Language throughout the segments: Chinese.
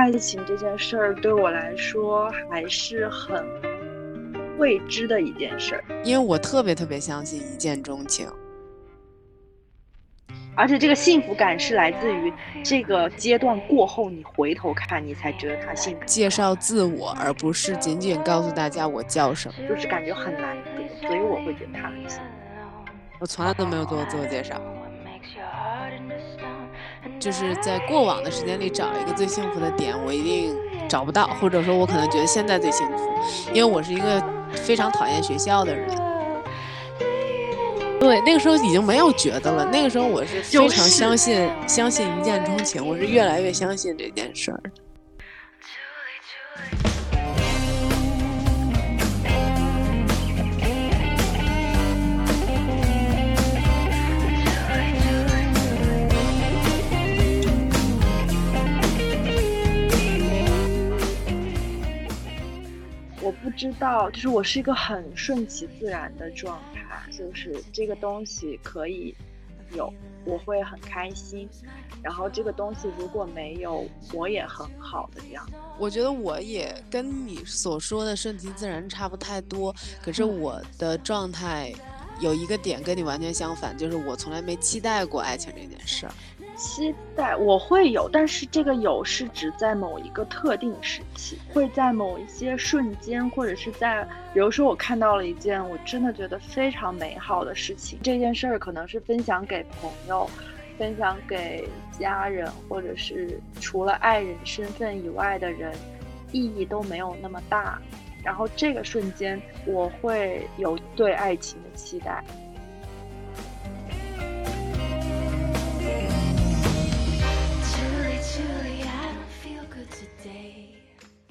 爱情这件事儿对我来说还是很未知的一件事儿，因为我特别特别相信一见钟情。而且这个幸福感是来自于这个阶段过后，你回头看，你才觉得他幸福。介绍自我，而不是仅仅告诉大家我叫什么，就是感觉很难得，所以我会觉得他很幸福。我从来都没有做过自我介绍，就是在过往的时间里找一个最幸福的点，我一定找不到，或者说，我可能觉得现在最幸福，因为我是一个非常讨厌学校的人。对，那个时候已经没有觉得了。那个时候我是非常相信，相信一见钟情。我是越来越相信这件事儿。不知道，就是我是一个很顺其自然的状态。就是这个东西可以有，我会很开心。然后这个东西如果没有，我也很好的这样。我觉得我也跟你所说的顺其自然差不太多。可是我的状态有一个点跟你完全相反，就是我从来没期待过爱情这件事儿。期待我会有，但是这个有是指在某一个特定时期，会在某一些瞬间，或者是在，比如说我看到了一件我真的觉得非常美好的事情，这件事儿可能是分享给朋友，分享给家人，或者是除了爱人身份以外的人，意义都没有那么大，然后这个瞬间我会有对爱情的期待。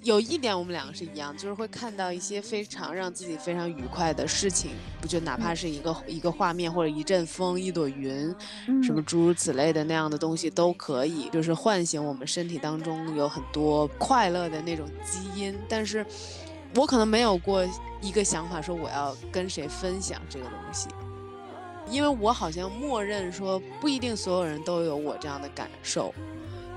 有一点我们两个是一样，就是会看到一些非常让自己非常愉快的事情，不就哪怕是一个一个画面或者一阵风、一朵云，什么诸如此类的那样的东西都可以，就是唤醒我们身体当中有很多快乐的那种基因。但是，我可能没有过一个想法说我要跟谁分享这个东西，因为我好像默认说不一定所有人都有我这样的感受。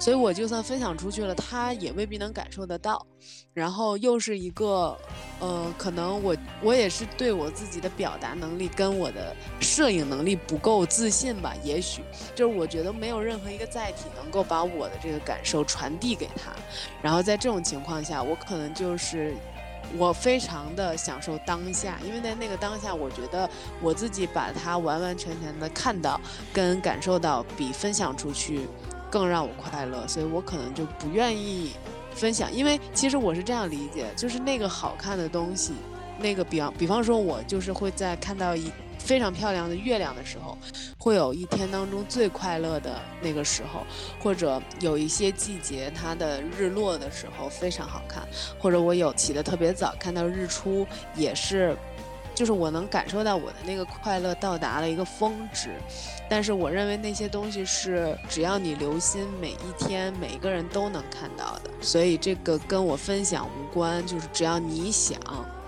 所以我就算分享出去了，他也未必能感受得到。然后又是一个，呃，可能我我也是对我自己的表达能力跟我的摄影能力不够自信吧？也许就是我觉得没有任何一个载体能够把我的这个感受传递给他。然后在这种情况下，我可能就是我非常的享受当下，因为在那个当下，我觉得我自己把它完完全全的看到跟感受到，比分享出去。更让我快乐，所以我可能就不愿意分享，因为其实我是这样理解，就是那个好看的东西，那个比方比方说，我就是会在看到一非常漂亮的月亮的时候，会有一天当中最快乐的那个时候，或者有一些季节它的日落的时候非常好看，或者我有起得特别早看到日出也是。就是我能感受到我的那个快乐到达了一个峰值，但是我认为那些东西是只要你留心，每一天每一个人都能看到的，所以这个跟我分享无关。就是只要你想，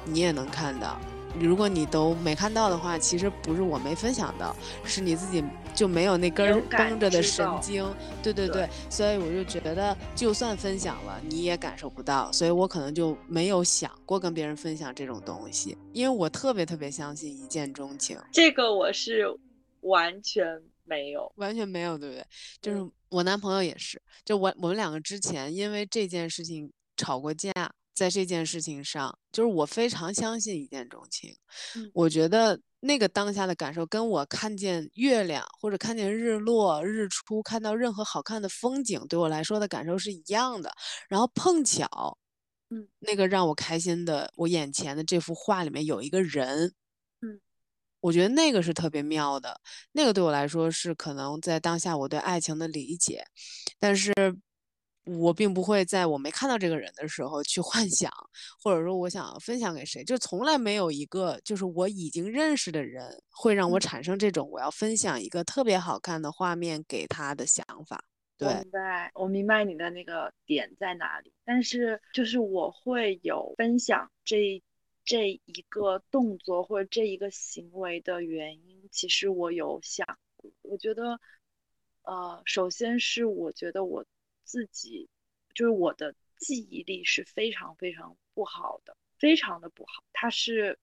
你也能看到。如果你都没看到的话，其实不是我没分享到，是你自己就没有那根绷着的神经。对对对，所以我就觉得，就算分享了，你也感受不到。所以我可能就没有想过跟别人分享这种东西，因为我特别特别相信一见钟情。这个我是完全没有，完全没有，对不对？就是我男朋友也是，就我我们两个之前因为这件事情吵过架。在这件事情上，就是我非常相信一见钟情。我觉得那个当下的感受，跟我看见月亮或者看见日落、日出，看到任何好看的风景，对我来说的感受是一样的。然后碰巧，嗯，那个让我开心的，我眼前的这幅画里面有一个人，嗯，我觉得那个是特别妙的。那个对我来说是可能在当下我对爱情的理解，但是。我并不会在我没看到这个人的时候去幻想，或者说我想分享给谁，就从来没有一个就是我已经认识的人会让我产生这种我要分享一个特别好看的画面给他的想法。对，明白，我明白你的那个点在哪里。但是就是我会有分享这这一个动作或者这一个行为的原因，其实我有想，我觉得，呃，首先是我觉得我。自己就是我的记忆力是非常非常不好的，非常的不好。它是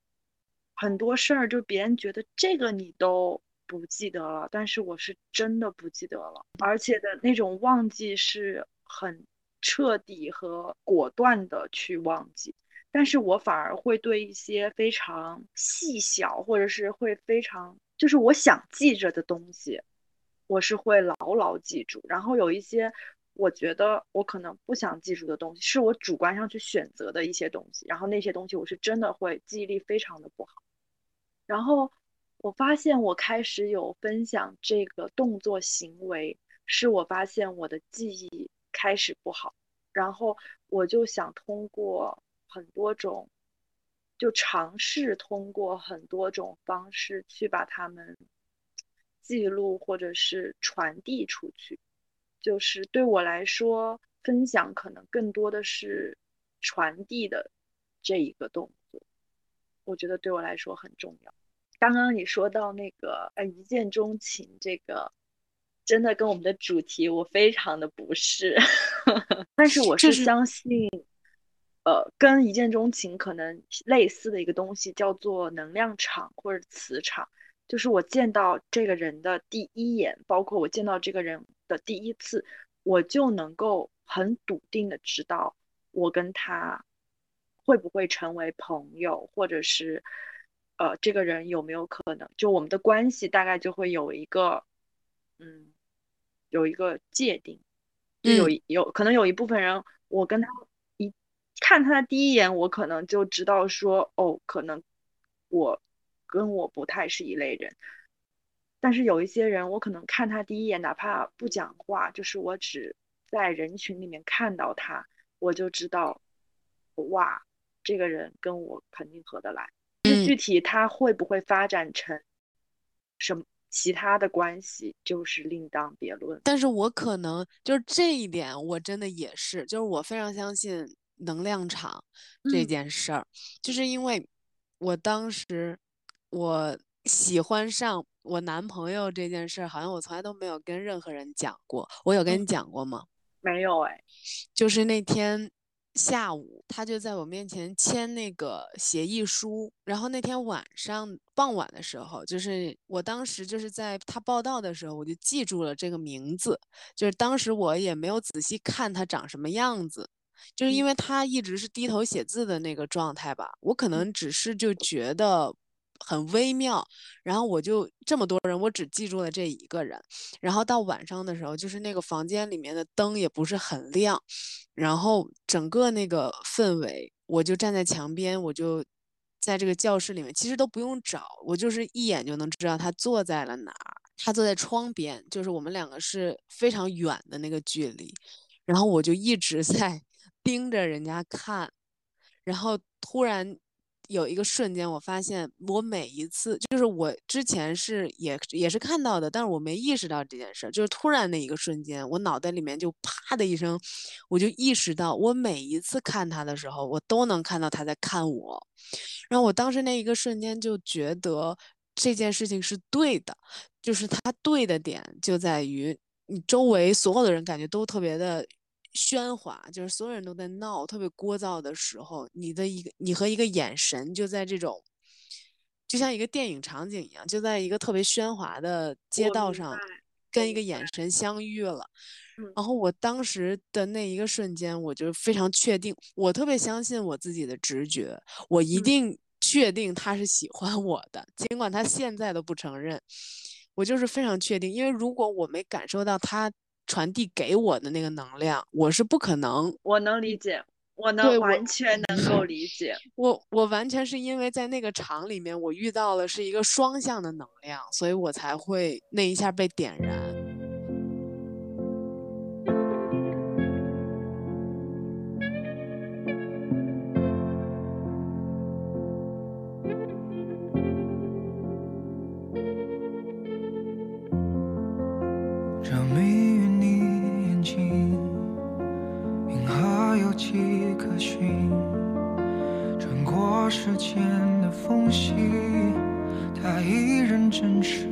很多事儿，就别人觉得这个你都不记得了，但是我是真的不记得了，而且的那种忘记是很彻底和果断的去忘记。但是我反而会对一些非常细小，或者是会非常就是我想记着的东西，我是会牢牢记住。然后有一些我觉得我可能不想记住的东西，是我主观上去选择的一些东西，然后那些东西我是真的会记忆力非常的不好。然后我发现我开始有分享这个动作行为，是我发现我的记忆开始不好，然后我就想通过。很多种，就尝试通过很多种方式去把它们记录或者是传递出去。就是对我来说，分享可能更多的是传递的这一个动作。我觉得对我来说很重要。刚刚你说到那个呃一见钟情，这个真的跟我们的主题我非常的不适，但是我是相信。呃，跟一见钟情可能类似的一个东西叫做能量场或者磁场，就是我见到这个人的第一眼，包括我见到这个人的第一次，我就能够很笃定的知道我跟他会不会成为朋友，或者是呃，这个人有没有可能，就我们的关系大概就会有一个嗯，有一个界定，就有有可能有一部分人我跟他。看他的第一眼，我可能就知道说，哦，可能我跟我不太是一类人。但是有一些人，我可能看他第一眼，哪怕不讲话，就是我只在人群里面看到他，我就知道，哇，这个人跟我肯定合得来。具体他会不会发展成什么其他的关系，就是另当别论。但是我可能就是这一点，我真的也是，就是我非常相信。能量场这件事儿，就是因为我当时我喜欢上我男朋友这件事儿，好像我从来都没有跟任何人讲过。我有跟你讲过吗？没有哎。就是那天下午，他就在我面前签那个协议书，然后那天晚上傍晚的时候，就是我当时就是在他报道的时候，我就记住了这个名字。就是当时我也没有仔细看他长什么样子。就是因为他一直是低头写字的那个状态吧，我可能只是就觉得很微妙，然后我就这么多人，我只记住了这一个人。然后到晚上的时候，就是那个房间里面的灯也不是很亮，然后整个那个氛围，我就站在墙边，我就在这个教室里面，其实都不用找，我就是一眼就能知道他坐在了哪儿。他坐在窗边，就是我们两个是非常远的那个距离，然后我就一直 在。盯着人家看，然后突然有一个瞬间，我发现我每一次就是我之前是也也是看到的，但是我没意识到这件事。就是突然那一个瞬间，我脑袋里面就啪的一声，我就意识到，我每一次看他的时候，我都能看到他在看我。然后我当时那一个瞬间就觉得这件事情是对的，就是他对的点就在于你周围所有的人感觉都特别的。喧哗就是所有人都在闹，特别聒噪的时候，你的一个你和一个眼神就在这种，就像一个电影场景一样，就在一个特别喧哗的街道上，跟一个眼神相遇了。然后我当时的那一个瞬间，我就非常确定，我特别相信我自己的直觉，我一定确定他是喜欢我的，尽管他现在都不承认，我就是非常确定，因为如果我没感受到他。传递给我的那个能量，我是不可能。我能理解，我能完全能够理解。我我完全是因为在那个场里面，我遇到了是一个双向的能量，所以我才会那一下被点燃。时间的缝隙它依然真实。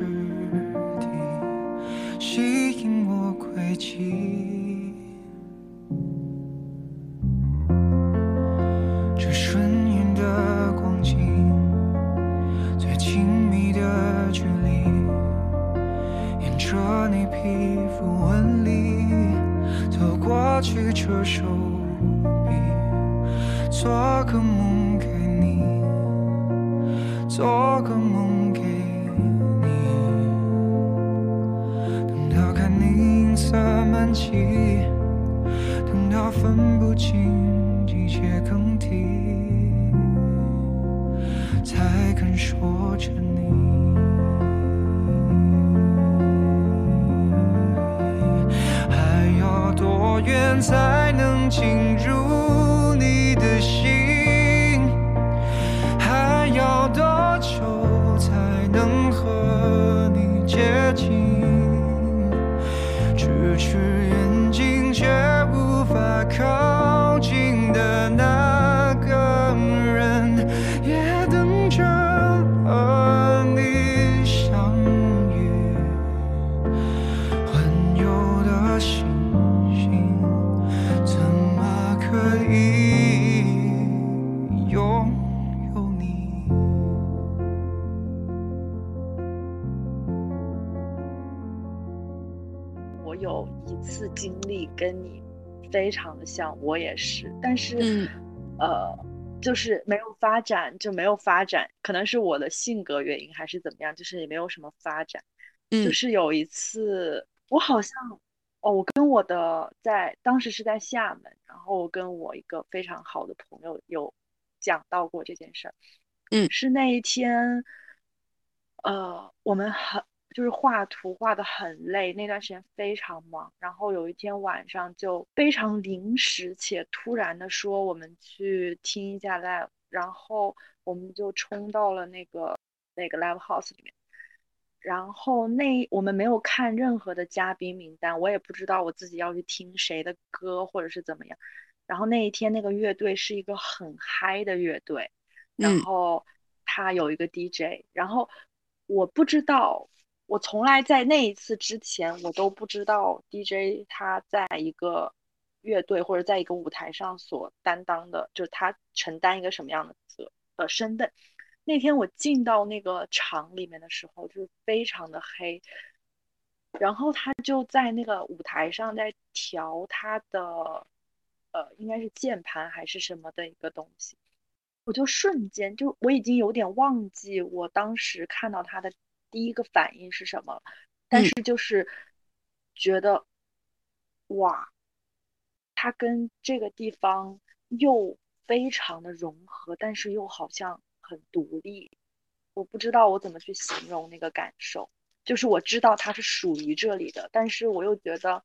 像，我也是，但是，嗯。呃，就是没有发展，就没有发展，可能是我的性格原因还是怎么样，就是也没有什么发展。嗯。就是有一次，我好像，哦，我跟我的在当时是在厦门，然后我跟我一个非常好的朋友有讲到过这件事儿。嗯。是那一天，呃，我们很就是画图画的很累，那段时间非常忙，然后有一天晚上就非常临时且突然的说我们去听一下 live，然后我们就冲到了那个那个 live house 里面。然后那我们没有看任何的嘉宾名单，我也不知道我自己要去听谁的歌或者是怎么样。然后那一天那个乐队是一个很嗨的乐队，然嗯后他有一个 DJ，然后我不知道，我从来在那一次之前我都不知道 DJ 他在一个乐队或者在一个舞台上所担当的，就是他承担一个什么样的责呃身份。那天我进到那个场里面的时候，就是非常的黑，然后他就在那个舞台上在调他的，呃，应该是键盘还是什么的一个东西，我就瞬间就我已经有点忘记我当时看到他的第一个反应是什么，但嗯是就是觉得，哇，它跟这个地方又非常的融合，但是又好像很独立。我不知道我怎么去形容那个感受，就是我知道它是属于这里的，但是我又觉得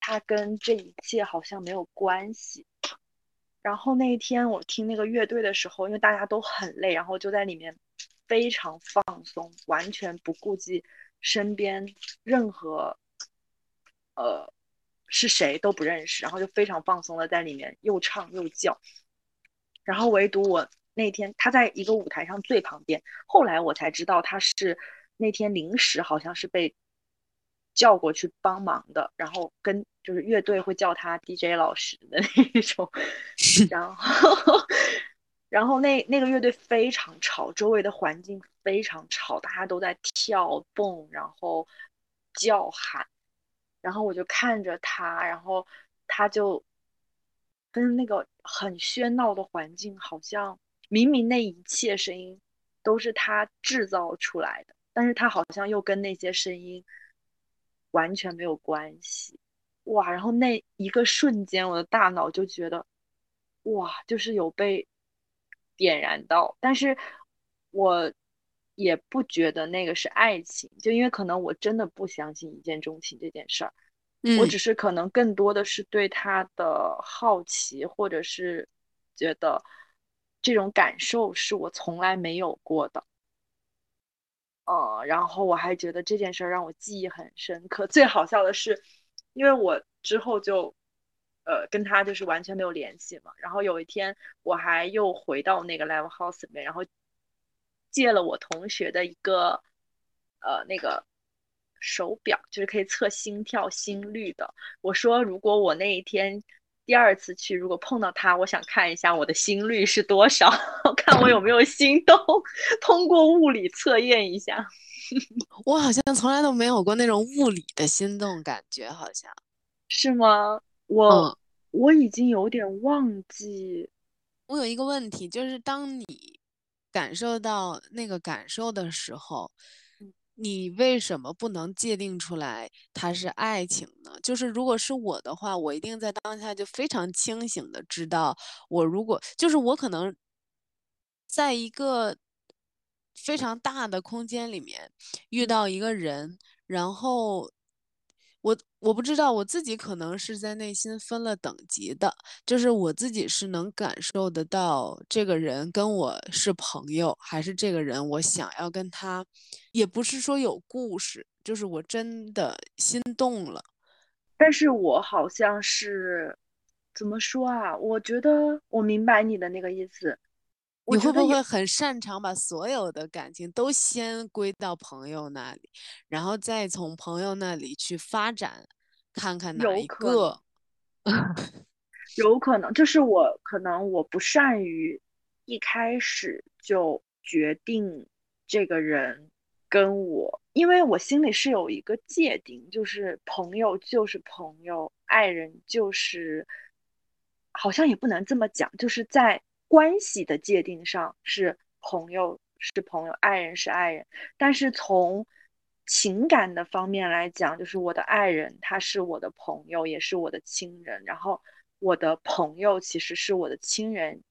它跟这一切好像没有关系。然后那一天我听那个乐队的时候，因为大家都很累，然后就在里面非常放松，完全不顾及身边任何呃是谁都不认识，然后就非常放松的在里面又唱又叫。然后唯独我那天他在一个舞台上最旁边，后来我才知道他是那天临时好像是被叫过去帮忙的，然后跟就是乐队会叫他 DJ 老师的那一种，然后然后那那个乐队非常吵，周围的环境非常吵，大家都在跳蹦，然后叫喊，然后我就看着他，然后他就跟那个很喧闹的环境，好像明明那一切声音都是他制造出来的，但是他好像又跟那些声音完全没有关系。哇！然后那一个瞬间，我的大脑就觉得，哇，就是有被点燃到，但是我也不觉得那个是爱情，就因为可能我真的不相信一见钟情这件事儿。嗯我只是可能更多的是对他的好奇，或者是觉得这种感受是我从来没有过的。呃，然后我还觉得这件事儿让我记忆很深刻。最好笑的是，因为我之后就呃跟他就是完全没有联系嘛。然后有一天我还又回到那个 live house 里面，然后借了我同学的一个呃那个手表，就是可以测心跳、心率的。我说如果我那一天第二次去，如果碰到他，我想看一下我的心率是多少，看我有没有心动，通过物理测验一下。我好像从来都没有过那种物理的心动感觉，好像是吗？我、嗯。我已经有点忘记，我有一个问题，就是当你感受到那个感受的时候，嗯。你为什么不能界定出来它是爱情呢？就是如果是我的话，我一定在当下就非常清醒的知道，我如果就是我可能在一个非常大的空间里面遇嗯。到一个人，然后我我不知道我自己可能是在内心分了等级的，就是我自己是能感受得到这个人跟我是朋友，还是这个人我想要跟他，也不是说有故事，就是我真的心动了。但是我好像是怎么说啊？我觉得我明白你的那个意思。我你会不会很擅长把所有的感情都先归到朋友那里，然后再从朋友那里去发展，看看哪一个？有可能，就是我可能我不善于一开始就决定这个人跟我，因为我心里是有一个界定，就是朋友就是朋友，爱人就是，好像也不能这么讲，就是在关系的界定上是朋友是朋友，爱人是爱人，但是从情感的方面来讲，就是我的爱人他是我的朋友，也是我的亲人，然后我的朋友其实是我的亲人，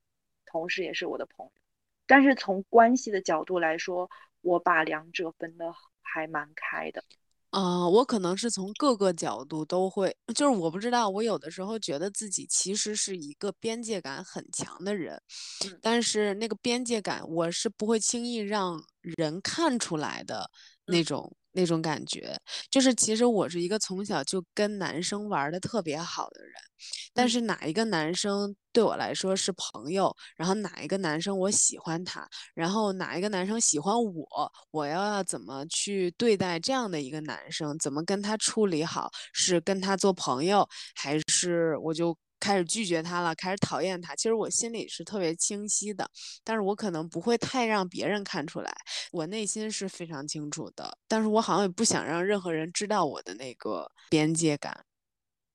同时也是我的朋友。但是从关系的角度来说，我把两者分得还蛮开的。啊、我可能是从各个角度都会，就是我不知道，我有的时候觉得自己其实是一个边界感很强的人，嗯。但是那个边界感我是不会轻易让人看出来的那嗯种、那种感觉。就是其实我是一个从小就跟男生玩的特别好的人，但嗯是哪一个男生对我来说是朋友，然后哪一个男生我喜欢他，然后哪一个男生喜欢我，我要要怎么去对待这样的一个男生，怎么跟他处理好，是跟他做朋友，还是我就开始拒绝他了，开始讨厌他？其实我心里是特别清晰的，但是我可能不会太让别人看出来，我内心是非常清楚的，但是我好像也不想让任何人知道我的那个边界感。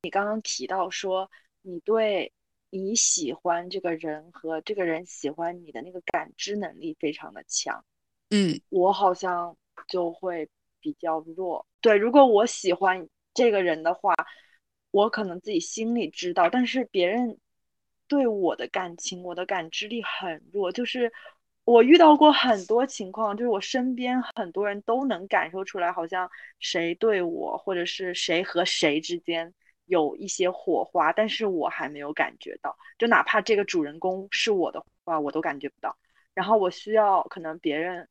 你刚刚提到说你对你喜欢这个人和这个人喜欢你的那个感知能力非常的强，嗯我好像就会比较弱。对，如果我喜欢这个人的话，我可能自己心里知道，但是别人对我的感情，我的感知力很弱。就是我遇到过很多情况，就是我身边很多人都能感受出来，好像谁对我，或者是谁和谁之间有一些火花，但是我还没有感觉到。就哪怕这个主人公是我的话，我都感觉不到。然后我需要可能别人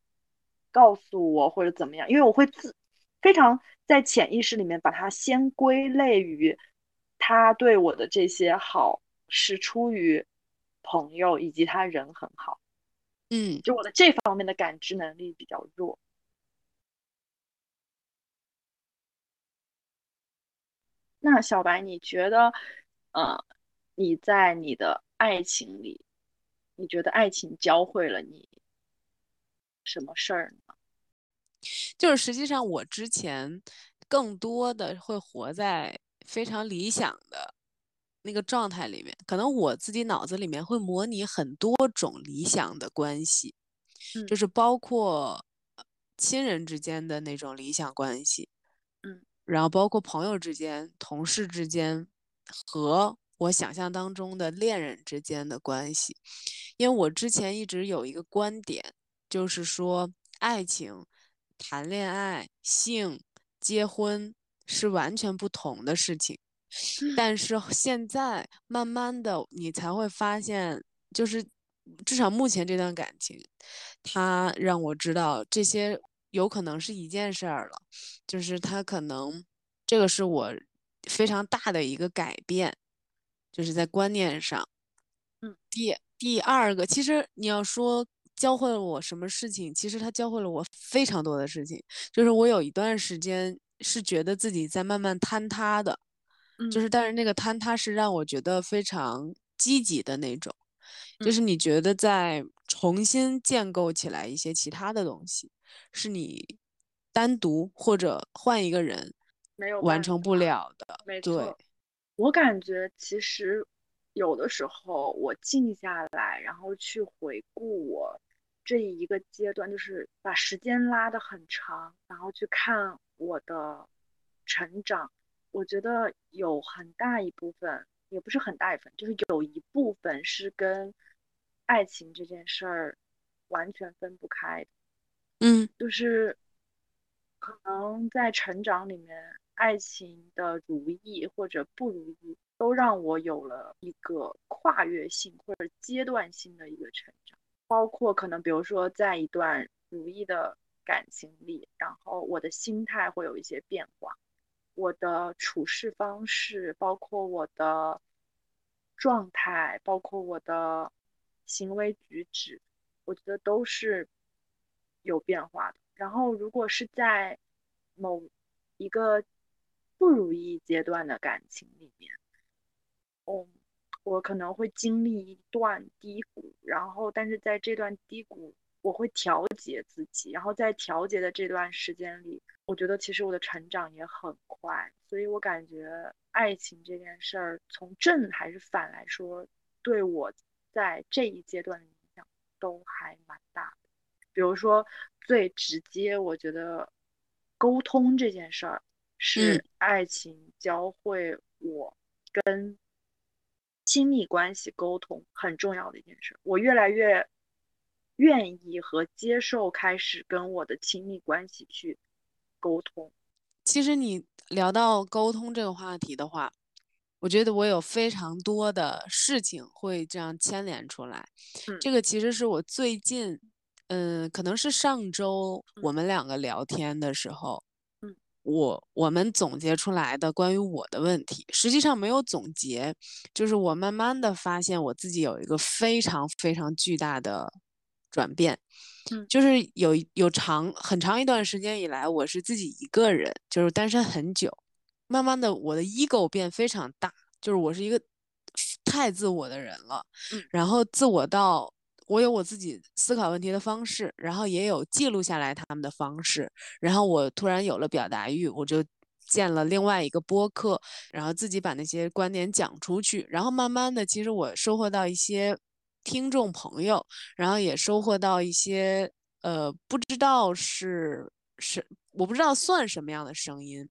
告诉我或者怎么样，因为我会自非常在潜意识里面把它先归类于他对我的这些好是出于朋友以及他人很好，嗯。就我的这方面的感知能力比较弱。那小白，你觉得，呃，你在你的爱情里，你觉得爱情教会了你什么事儿呢？就是实际上我之前更多的会活在非常理想的那个状态里面，可能我自己脑子里面会模拟很多种理想的关系，就嗯。是包括呃亲人之间的那种理想关系，嗯。然后包括朋友之间、同事之间和我想象当中的恋人之间的关系。因为我之前一直有一个观点，就是说爱情、谈恋爱、性、结婚是完全不同的事情。但是现在慢慢的，你才会发现，就是至少目前这段感情，它让我知道这些有可能是一件事儿了，就是它可能这个是我非常大的一个改变，就是在观念上。嗯，第第二个，其实你要说教会了我什么事情，其实它教会了我非常多的事情。就是我有一段时间是觉得自己在慢慢坍塌的，就嗯是但是那个坍塌是让我觉得非常积极的那种，就嗯是你觉得在重新建构起来一些其他的东西，是你单独或者换一个人没有完成不了的。没错，我感觉其实有的时候我静下来，然后去回顾我这一个阶段，就是把时间拉得很长，然后去看我的成长，我觉得有很大一部分，也不是很大一部分，就是有一部分是跟爱情这件事儿完全分不开的。嗯，就是可能在成长里面，爱情的如意或者不如意，都让我有了一个跨越性或者阶段性的一个成长。包括可能，比如说在一段如意的感情里，然后我的心态会有一些变化，我的处事方式，包括我的状态，包括我的行为举止，我觉得都是。有变化的。然后，如果是在某一个不如意阶段的感情里面，嗯，我可能会经历一段低谷。然后，但是在这段低谷，我会调节自己。然后，在调节的这段时间里，我觉得其实我的成长也很快。所以我感觉爱情这件事儿，从正还是反来说，对我在这一阶段的影响都还蛮大的。比如说，最直接，我觉得沟通这件事儿是爱情教会我跟亲密关系沟通很重要的一件事。我越来越愿意和接受开始跟我的亲密关系去沟通。其实你聊到沟通这个话题的话，我觉得我有非常多的事情会这样牵连出来。这个其实是我最近。嗯，可能是上周我们两个聊天的时候，嗯，我我们总结出来的关于我的问题，实际上没有总结，就是我慢慢的发现我自己有一个非常非常巨大的转变，嗯，就是有有长很长一段时间以来，我是自己一个人，就是单身很久，慢慢的我的 ego 变非常大，就是我是一个太自我的人了，嗯，然后自我到。我有我自己思考问题的方式，然后也有记录下来他们的方式，然后我突然有了表达欲，我就建了另外一个播客，然后自己把那些观点讲出去，然后慢慢的，其实我收获到一些听众朋友，然后也收获到一些呃，不知道是是我不知道算什么样的声音。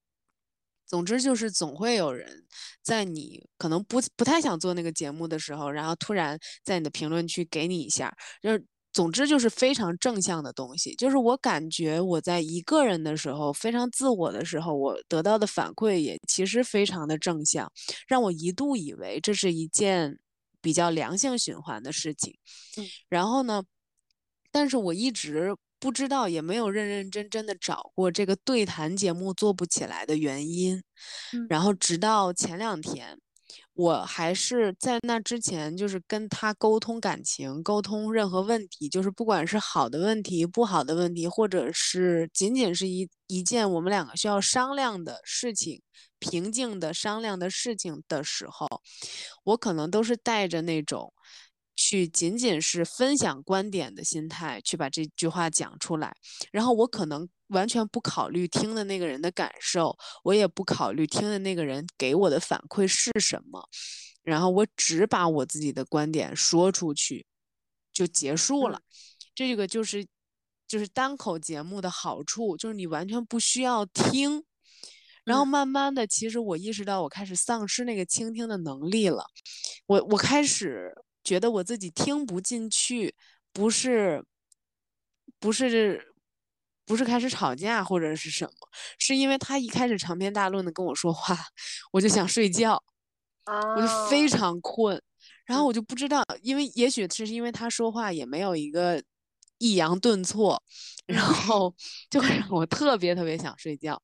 总之就是总会有人在你可能不不太想做那个节目的时候，然后突然在你的评论区给你一下，就是总之就是非常正向的东西。就是我感觉我在一个人的时候，非常自我的时候，我得到的反馈也其实非常的正向，让我一度以为这是一件比较良性循环的事情。嗯，然后呢，但是我一直。不知道，也没有认认真真的找过这个对谈节目做不起来的原因。然后直到前两天，我还是在那之前，就是跟他沟通感情，沟通任何问题，就是不管是好的问题、不好的问题，或者是仅仅是一一件我们两个需要商量的事情，平静的商量的事情的时候，我可能都是带着那种。去仅仅是分享观点的心态去把这句话讲出来，然后我可能完全不考虑听的那个人的感受，我也不考虑听的那个人给我的反馈是什么，然后我只把我自己的观点说出去，就结束了。这个就是就是单口节目的好处，就是你完全不需要听。然后慢慢的，其实我意识到我开始丧失那个倾听的能力了，我我开始。觉得我自己听不进去，不是，不是，不是开始吵架或者是什么，是因为他一开始长篇大论的跟我说话，我就想睡觉，我就非常困，然后我就不知道，因为也许是因为他说话也没有一个。抑扬顿挫，然后就会让我特别特别想睡觉。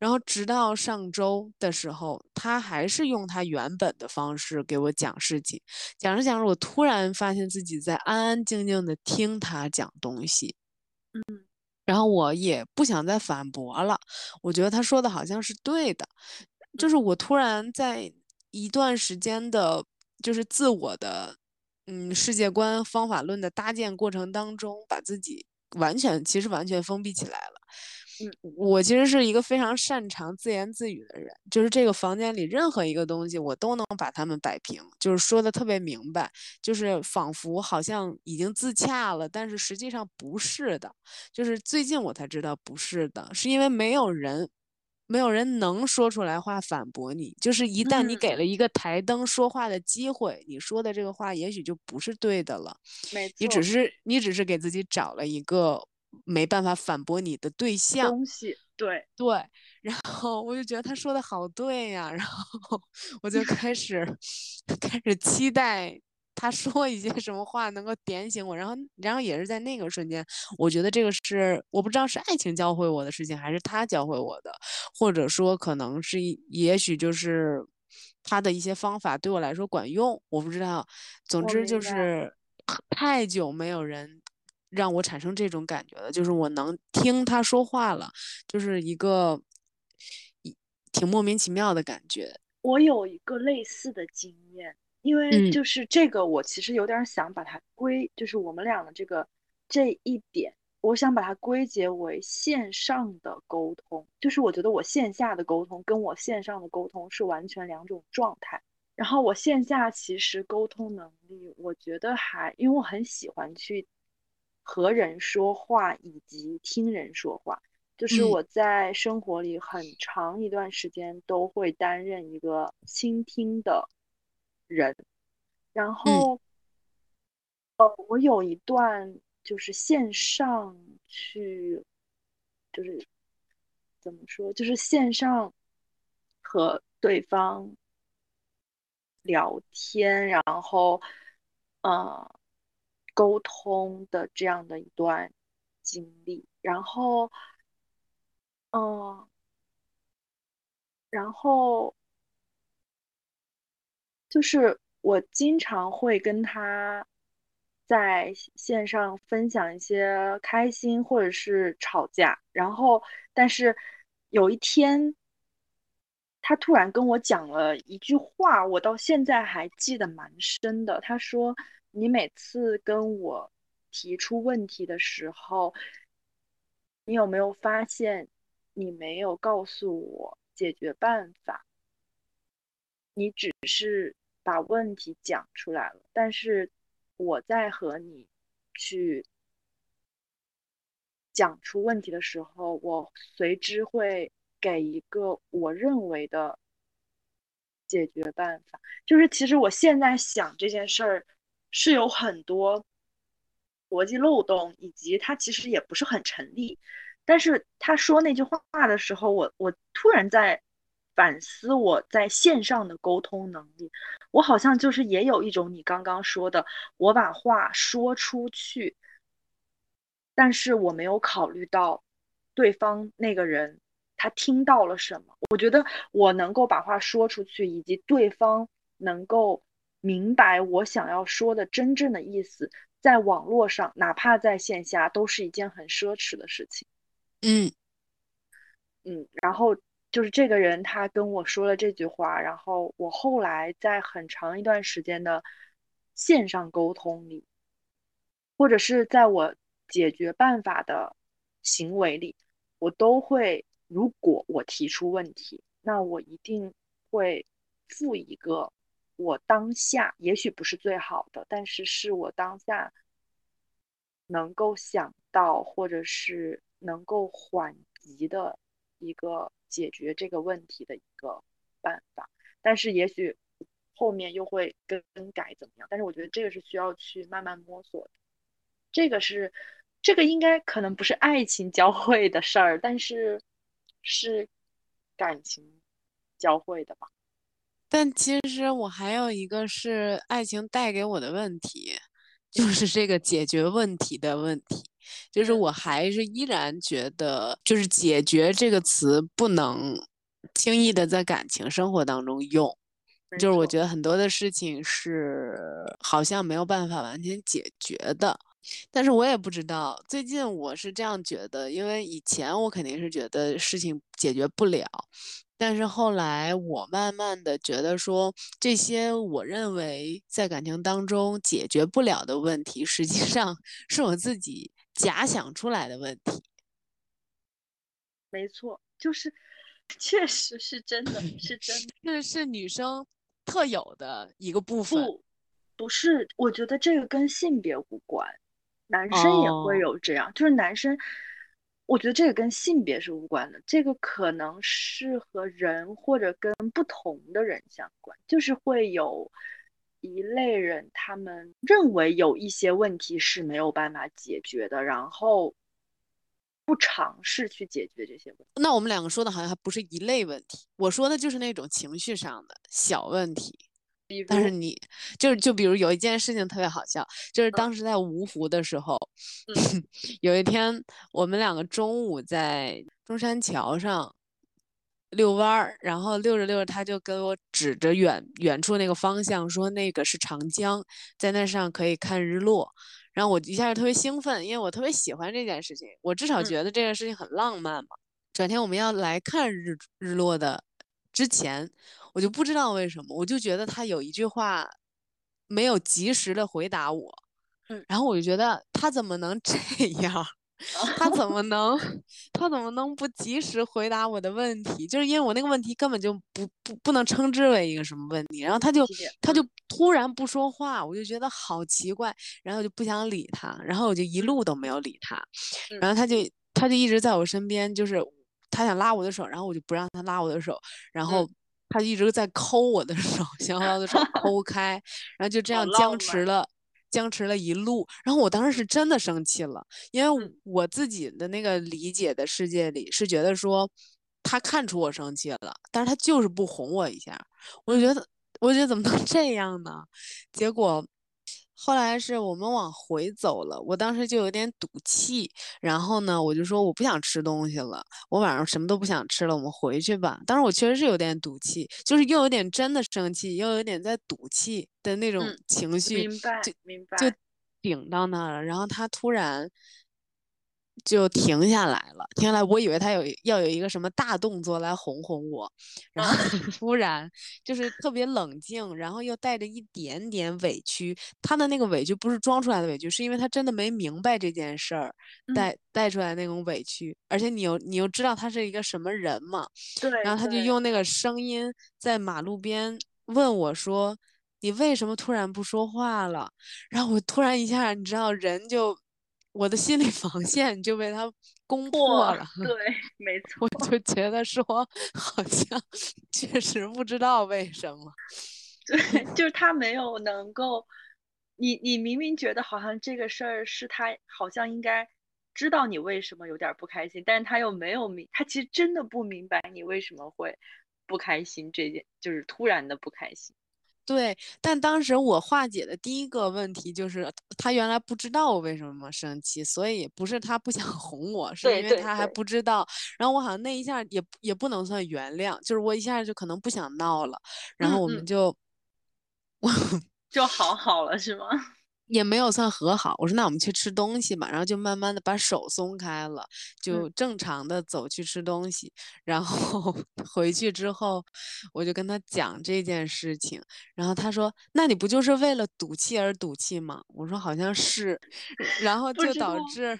然后直到上周的时候，他还是用他原本的方式给我讲事情。讲着讲着，我突然发现自己在安安静静的听他讲东西。嗯，然后我也不想再反驳了。我觉得他说的好像是对的。就是我突然在一段时间的，就是自我的。嗯，世界观、方法论的搭建过程当中，把自己完全其实完全封闭起来了。嗯我其实是一个非常擅长自言自语的人，就是这个房间里任何一个东西，我都能把它们摆平，就是说的特别明白，就是仿佛好像已经自洽了，但是实际上不是的。就是最近我才知道不是的，是因为没有人，没有人能说出来话反驳你。就是一旦你给了一个台灯说话的机会，你说的这个话也许就不是对的了。没错，你只是你只是给自己找了一个。没办法反驳你的对象东西，对对，然后我就觉得他说的好对呀，然后 我就开始开始期待他说一些什么话能够点醒我，然后然后也是在那个瞬间，我觉得这个是我不知道是爱情教会我的事情，还是他教会我的，或者说可能是也许就是他的一些方法对我来说管用，我不知道，总之就是太久没有人。让我产生这种感觉了，就是我能听他说话了，就是一个一挺莫名其妙的感觉。我有一个类似的经验，因为就是这个，我其实有点想把它归，就是我们俩的这个这一点，我想把它归结为线上的沟通。就是我觉得我线下的沟通跟我线上的沟通是完全两种状态。然后我线下其实沟通能力，我觉得还因为我很喜欢去。和人说话以及听人说话，就是我在生活里很长一段时间都会担任一个倾听的人。然后，呃，我有一段就是线上去，就是怎么说，就是线上和对方聊天，然后，呃。沟通的这样的一段经历，然后，嗯，然后就是我经常会跟他在线上分享一些开心或者是吵架，然后，但是有一天，他突然跟我讲了一句话，我到现在还记得蛮深的。他说。你每次跟我提出问题的时候，你有没有发现你没有告诉我解决办法？你只是把问题讲出来了，但是我在和你去讲出问题的时候，我随之会给一个我认为的解决办法。就是其实我现在想这件事儿。是有很多逻辑漏洞，以及他其实也不是很成立。但是他说那句话的时候，我我突然在反思我在线上的沟通能力。我好像就是也有一种你刚刚说的，我把话说出去，但是我没有考虑到对方那个人他听到了什么。我觉得我能够把话说出去，以及对方能够。明白我想要说的真正的意思，在网络上，哪怕在线下，都是一件很奢侈的事情。嗯嗯，然后就是这个人他跟我说了这句话，然后我后来在很长一段时间的线上沟通里，或者是在我解决办法的行为里，我都会，如果我提出问题，那我一定会付一个。我当下也许不是最好的，但是是我当下能够想到或者是能够缓急的一个解决这个问题的一个办法。但是也许后面又会更改怎么样？但是我觉得这个是需要去慢慢摸索的。这个是这个应该可能不是爱情教会的事儿，但是是感情教会的吧。但其实我还有一个是爱情带给我的问题，就是这个解决问题的问题，就是我还是依然觉得，就是解决这个词不能轻易的在感情生活当中用，就是我觉得很多的事情是好像没有办法完全解决的，但是我也不知道，最近我是这样觉得，因为以前我肯定是觉得事情解决不了。但是后来，我慢慢的觉得说，这些我认为在感情当中解决不了的问题，实际上 是我自己假想出来的问题。没错，就是确实是真的，是真的，这是女生特有的一个部分。不，不是，我觉得这个跟性别无关，男生也会有这样，就是男生。我觉得这个跟性别是无关的，这个可能是和人或者跟不同的人相关，就是会有一类人，他们认为有一些问题是没有办法解决的，然后不尝试去解决这些问题。那我们两个说的好像还不是一类问题，我说的就是那种情绪上的小问题。但是你就是就比如有一件事情特别好笑，就是当时在芜湖的时候，有一天我们两个中午在中山桥上遛弯儿，然后遛着遛着，他就给我指着远远处那个方向说：“那个是长江，在那上可以看日落。”然后我一下就特别兴奋，因为我特别喜欢这件事情，我至少觉得这件事情很浪漫嘛。转天我们要来看日日落的之前。我就不知道为什么，我就觉得他有一句话没有及时的回答我，嗯，然后我就觉得他怎么能这样？他怎么能他怎么能不及时回答我的问题？就是因为我那个问题根本就不不不能称之为一个什么问题，然后他就他就突然不说话，我就觉得好奇怪，然后我就不想理他，然后我就一路都没有理他，然后他就他就一直在我身边，就是他想拉我的手，然后我就不让他拉我的手，然后。他一直在抠我的手，想把我的手抠开，然后就这样僵持了，僵持了一路。然后我当时是真的生气了，因为我自己的那个理解的世界里是觉得说，他看出我生气了，但是他就是不哄我一下，我就觉得，我觉得怎么能这样呢？结果。后来是我们往回走了，我当时就有点赌气，然后呢，我就说我不想吃东西了，我晚上什么都不想吃了，我们回去吧。当时我确实是有点赌气，就是又有点真的生气，又有点在赌气的那种情绪，明白，明白，就顶到那了。然后他突然。就停下来了，停下来，我以为他有要有一个什么大动作来哄哄我，然后突然就是特别冷静，然后又带着一点点委屈。他的那个委屈不是装出来的委屈，是因为他真的没明白这件事儿，带带出来那种委屈。而且你又你又知道他是一个什么人嘛，对。然后他就用那个声音在马路边问我说：“你为什么突然不说话了？”然后我突然一下，你知道，人就。我的心理防线就被他攻破了。对，没 错。我就觉得说，好像确实不知道为什么。对，就是他没有能够，你你明明觉得好像这个事儿是他好像应该知道你为什么有点不开心，但是他又没有明，他其实真的不明白你为什么会不开心这件，就是突然的不开心。对，但当时我化解的第一个问题就是，他原来不知道我为什么生气，所以不是他不想 哄我，是因为他还不知道。然后我好像那一下也也不能算原谅，就是我一下就可能不想闹了，然后我们就，我就好好了，是吗？也没有算和好，我说那我们去吃东西吧，然后就慢慢的把手松开了，就正常的走去吃东西，然后 回去之后，我就跟他讲这件事情，然后他说，那你不就是为了赌气而赌气吗？我说好像是，然后就导致，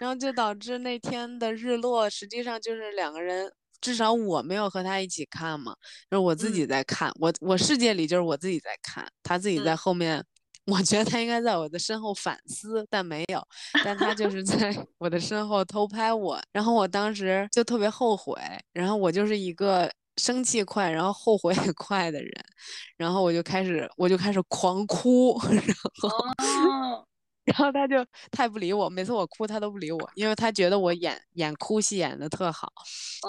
然后就导致那天的日落实际上就是两个人，至少我没有和他一起看嘛，就是我自己在看，我我世界里就是我自己在看，他自己在后面。我觉得他应该在我的身后反思，但没有，但他就是在 我的身后偷拍我，然后我当时就特别后悔，然后我就是一个生气快，然后后悔也快的人，然后我就开始我就开始狂哭，然后然后他就他也不理我，每次我哭他都不理我，因为他觉得我演演哭戏演的特好，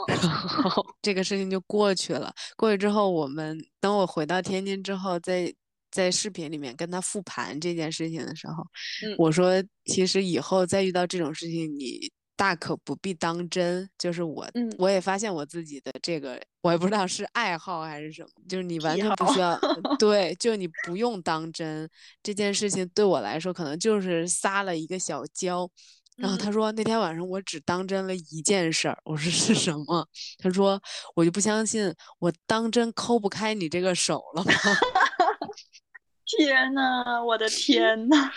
然后 这个事情就过去了。过去之后，我们等我回到天津之后再。在视频里面跟他复盘这件事情的时候，我说其实以后再遇到这种事情，你大可不必当真。就是我，我也发现我自己的这个，我也不知道是爱好还是什么，就是你完全不需要，对，就你不用当真。这件事情对我来说，可能就是撒了一个小娇。然后他说那天晚上我只当真了一件事儿。我说是什么？他说我就不相信我当真抠不开你这个手了吗？天呐，我的天呐！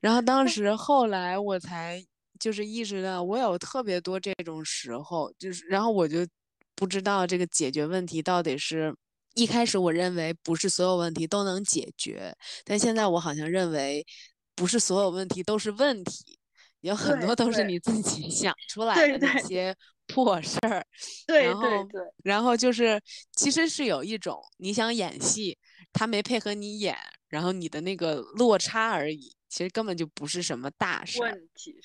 然后当时后来我才就是意识到我有特别多这种时候，就是然后我就不知道这个解决问题到底是。一开始我认为不是所有问题都能解决，但现在我好像认为不是所有问题都是问题，有很多都是你自己想出来的那些破事儿。对对对。然后就是，其实是有一种你想演戏，他没配合你演，然后你的那个落差而已，其实根本就不是什么大事。问题，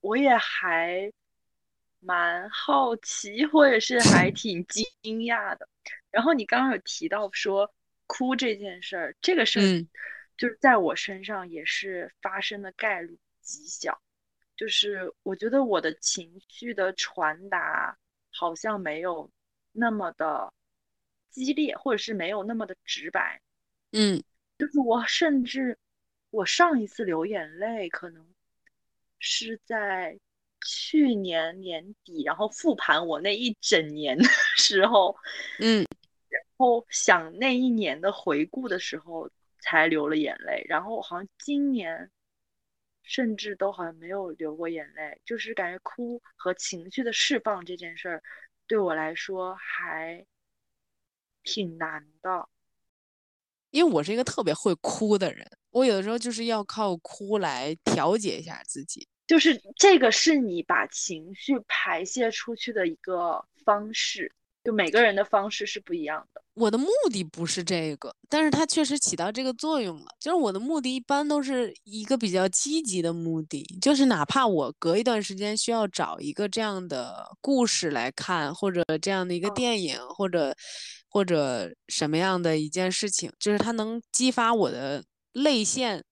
我也还蛮好奇，或者是还挺惊讶的。然后你刚刚有提到说哭这件事儿，这个事儿就是在我身上也是发生的概率极小，就是我觉得我的情绪的传达好像没有那么的激烈，或者是没有那么的直白，嗯，就是我甚至我上一次流眼泪可能是在去年年底，然后复盘我那一整年的 时候，嗯。然后想那一年的回顾的时候，才流了眼泪。然后好像今年，甚至都好像没有流过眼泪。就是感觉哭和情绪的释放这件事儿，对我来说还挺难的。因为我是一个特别会哭的人，我有的时候就是要靠哭来调节一下自己。就是这个是你把情绪排泄出去的一个方式。就每个人的方式是不一样的。我的目的不是这个，但是它确实起到这个作用了。就是我的目的一般都是一个比较积极的目的，就是哪怕我隔一段时间需要找一个这样的故事来看，或者这样的一个电影，或者或者什么样的一件事情，就是它能激发我的泪腺，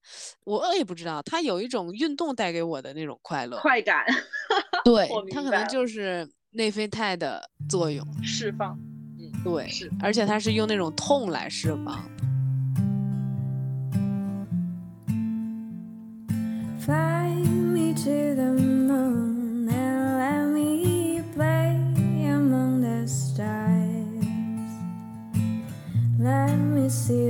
我也不知道，它有一种运动带给我的那种快乐、快感。对，它可能就是内啡肽的作用，释放。嗯对，是而且它是用那种痛来释放。see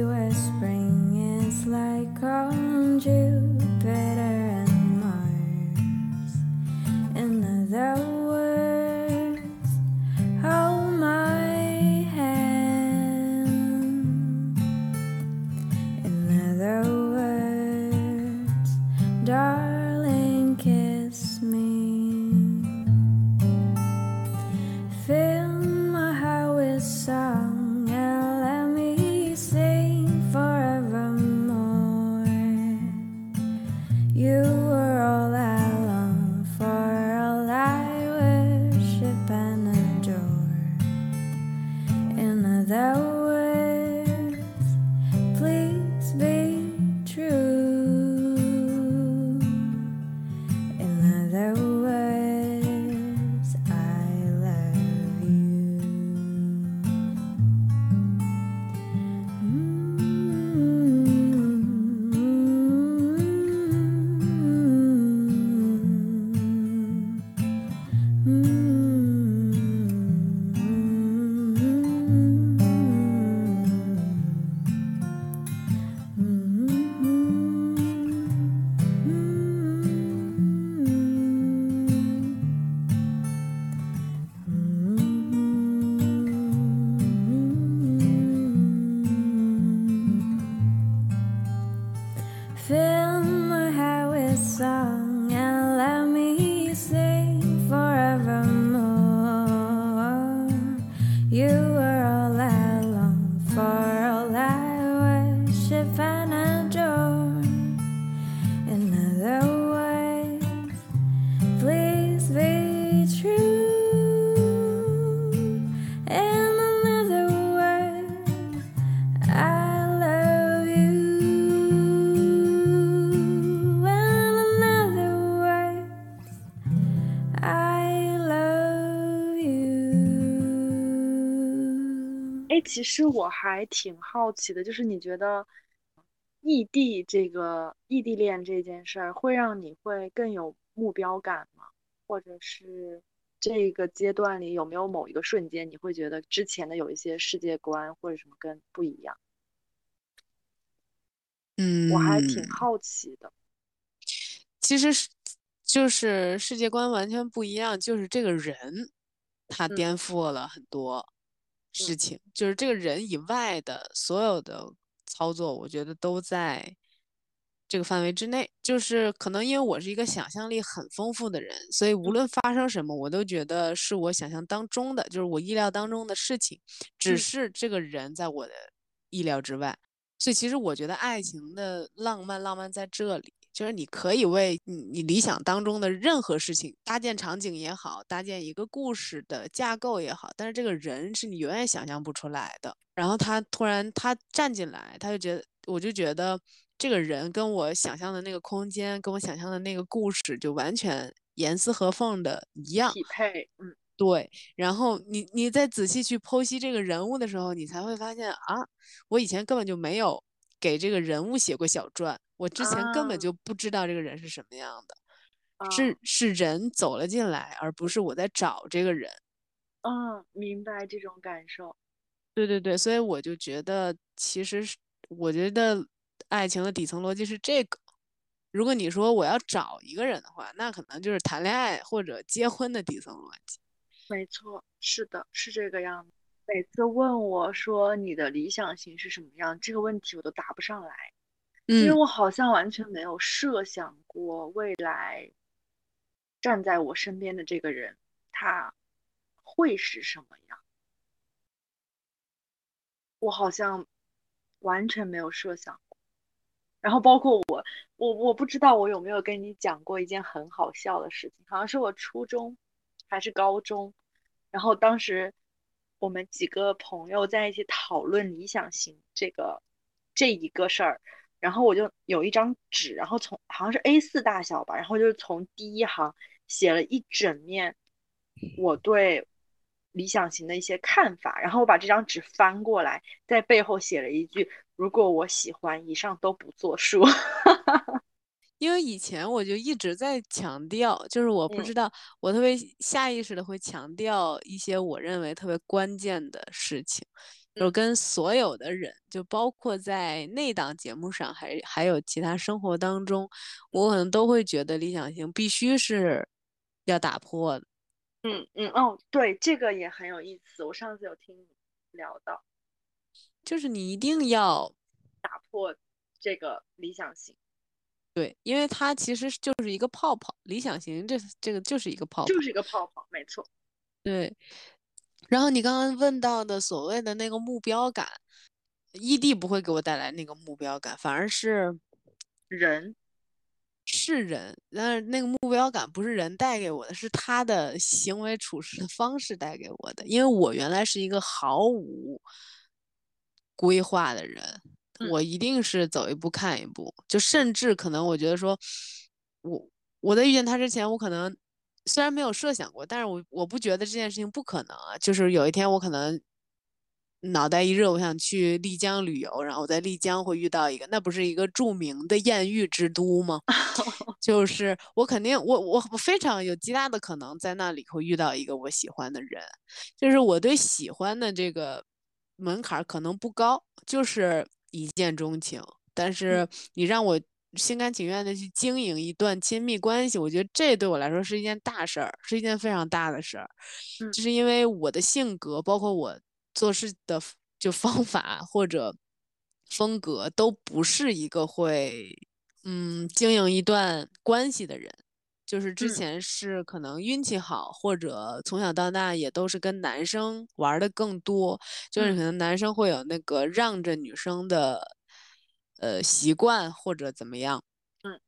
其实我还挺好奇的，就是你觉得异地这个异地恋这件事儿会让你会更有目标感吗？或者是这个阶段里有没有某一个瞬间你会觉得之前的有一些世界观或者什么跟不一样？嗯，我还挺好奇的。其实是就是世界观完全不一样，就是这个人他嗯颠覆了很多事嗯情，就是这个人以外的所有的操作，我觉得都在这个范围之内。就是可能因为我是一个想象力很丰富的人，所以无嗯论发生什么，我都觉得是我想象当中的，就是我意料当中的事情，只嗯是这个人在我的意料之外。所以其实我觉得爱情的浪漫，浪漫在这里，就是你可以为你你理想当中的任何事情搭建场景也好，搭建一个故事的架构也好，但是这个人是你永远想象不出来的。然后他突然他站进来，他就觉得，我就觉得这个人跟我想象的那个空间，跟我想象的那个故事就完全严丝合缝的一样。匹配，嗯对，然后你你再仔细去剖析这个人物的时候，你才会发现啊，我以前根本就没有给这个人物写过小传，我之前根本啊就不知道这个人是什么样的，啊是是人走了进来，而不是我在找这个人。嗯，明白这种感受。对对对，所以我就觉得，其实是我觉得爱情的底层逻辑是这个。如果你说我要找一个人的话，那可能就是谈恋爱或者结婚的底层逻辑。没错，是的，是这个样子。每次问我说你的理想型是什么样，这个问题我都答不上来，因为嗯我好像完全没有设想过未来站在我身边的这个人他会是什么样，我好像完全没有设想过。然后包括我，我我不知道我有没有跟你讲过一件很好笑的事情，好像是我初中还是高中，然后当时我们几个朋友在一起讨论理想型这个这一个事儿，然后我就有一张纸，然后从好像是 A 四大小吧，然后就是从第一行写了一整面我对理想型的一些看法，然后我把这张纸翻过来，在背后写了一句：“如果我喜欢，以上都不作数。” 因为以前我就一直在强调，就是我不嗯知道，我特别下意识的会强调一些我认为特别关键的事情，就嗯跟所有的人，就包括在那档节目上，还还有其他生活当中，我可能都会觉得理想型必须是要打破的。嗯嗯哦，对，这个也很有意思。我上次有听你聊到就是你一定要打破这个理想型，对，因为它其实就是一个泡泡，理想型这这个就是一个泡泡。就是一个泡泡，没错。对，然后你刚刚问到的所谓的那个目标感，异地不会给我带来那个目标感，反而是人，是人，但是那个目标感不是人带给我的，是他的行为处事的方式带给我的。因为我原来是一个毫无规划的人，嗯。我一定是走一步看一步，就甚至可能我觉得说，我我在遇见他之前，我可能虽然没有设想过，但是我我不觉得这件事情不可能啊。就是有一天我可能脑袋一热，我想去丽江旅游，然后我在丽江会遇到一个，那不是一个著名的艳遇之都吗？就是我肯定我我我非常有极大的可能在那里会遇到一个我喜欢的人，就是我对喜欢的这个门槛儿可能不高，就是一见钟情。但是你让我心甘情愿的去经营一段亲密关系，我觉得这对我来说是一件大事儿，是一件非常大的事儿。嗯就是因为我的性格，包括我做事的就方法或者风格，都不是一个会嗯经营一段关系的人。就是之嗯前是可能运气好，或者从小到大也都是跟男生玩的更多，就是嗯可能男生会有那个让着女生的呃习惯或者怎么样。嗯，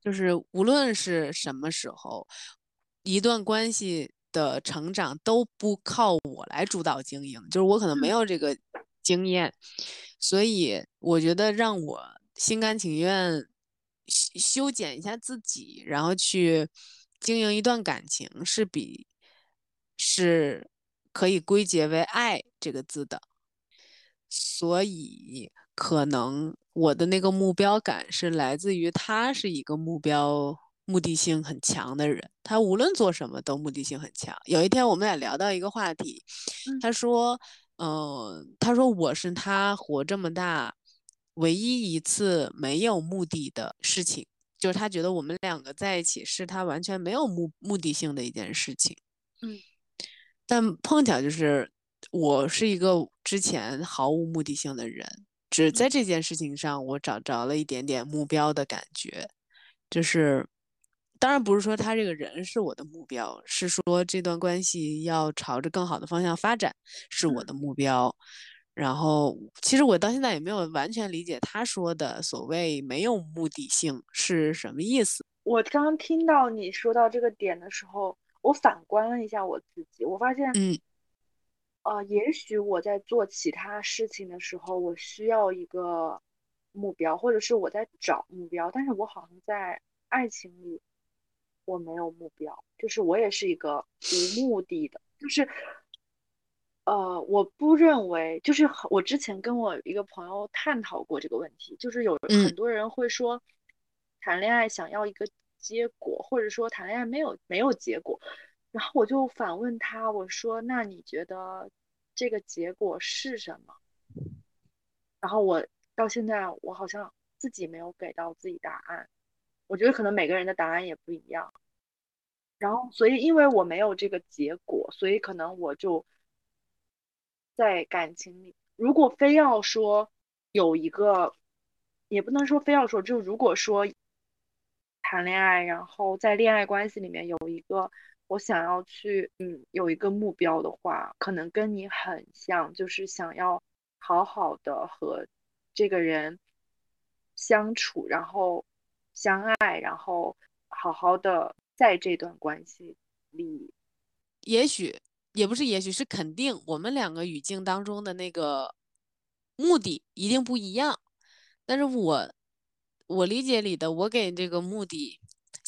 就是无论是什么时候，一段关系的成长都不靠我来主导经营，就是我可能没嗯有这个经验，所以我觉得让我心甘情愿修修剪一下自己，然后去经营一段感情，是比是可以归结为爱这个字的。所以可能我的那个目标感是来自于他是一个目标目的性很强的人，他无论做什么都目的性很强。有一天我们俩聊到一个话题，嗯他说，嗯、他说我是他活这么大唯一一次没有目的的事情，就是他觉得我们两个在一起是他完全没有目目的性的一件事情。嗯，但碰巧就是我是一个之前毫无目的性的人，只在这件事情上我找着了一点点目标的感觉，就是。当然不是说他这个人是我的目标，是说这段关系要朝着更好的方向发展是我的目标。然后，其实我到现在也没有完全理解他说的所谓没有目的性是什么意思。我刚刚听到你说到这个点的时候，我反观了一下我自己，我发现，嗯，呃，也许我在做其他事情的时候，我需要一个目标，或者是我在找目标，但是我好像在爱情里。我没有目标，就是我也是一个无目的的，就是，呃，我不认为，就是我之前跟我一个朋友探讨过这个问题，就是有很多人会说，谈恋爱想要一个结果，或者说谈恋爱没有没有结果，然后我就反问他，我说，那你觉得这个结果是什么？然后我到现在我好像自己没有给到自己答案。我觉得可能每个人的答案也不一样，然后所以因为我没有这个结果，所以可能我就在感情里，如果非要说有一个，也不能说非要说，就如果说谈恋爱，然后在恋爱关系里面有一个我想要去，嗯，有一个目标的话，可能跟你很像，就是想要好好的和这个人相处，然后。相爱，然后好好的在这段关系里，也许也不是，也许是肯定，我们两个语境当中的那个目的一定不一样。但是我我理解里的，我给这个目的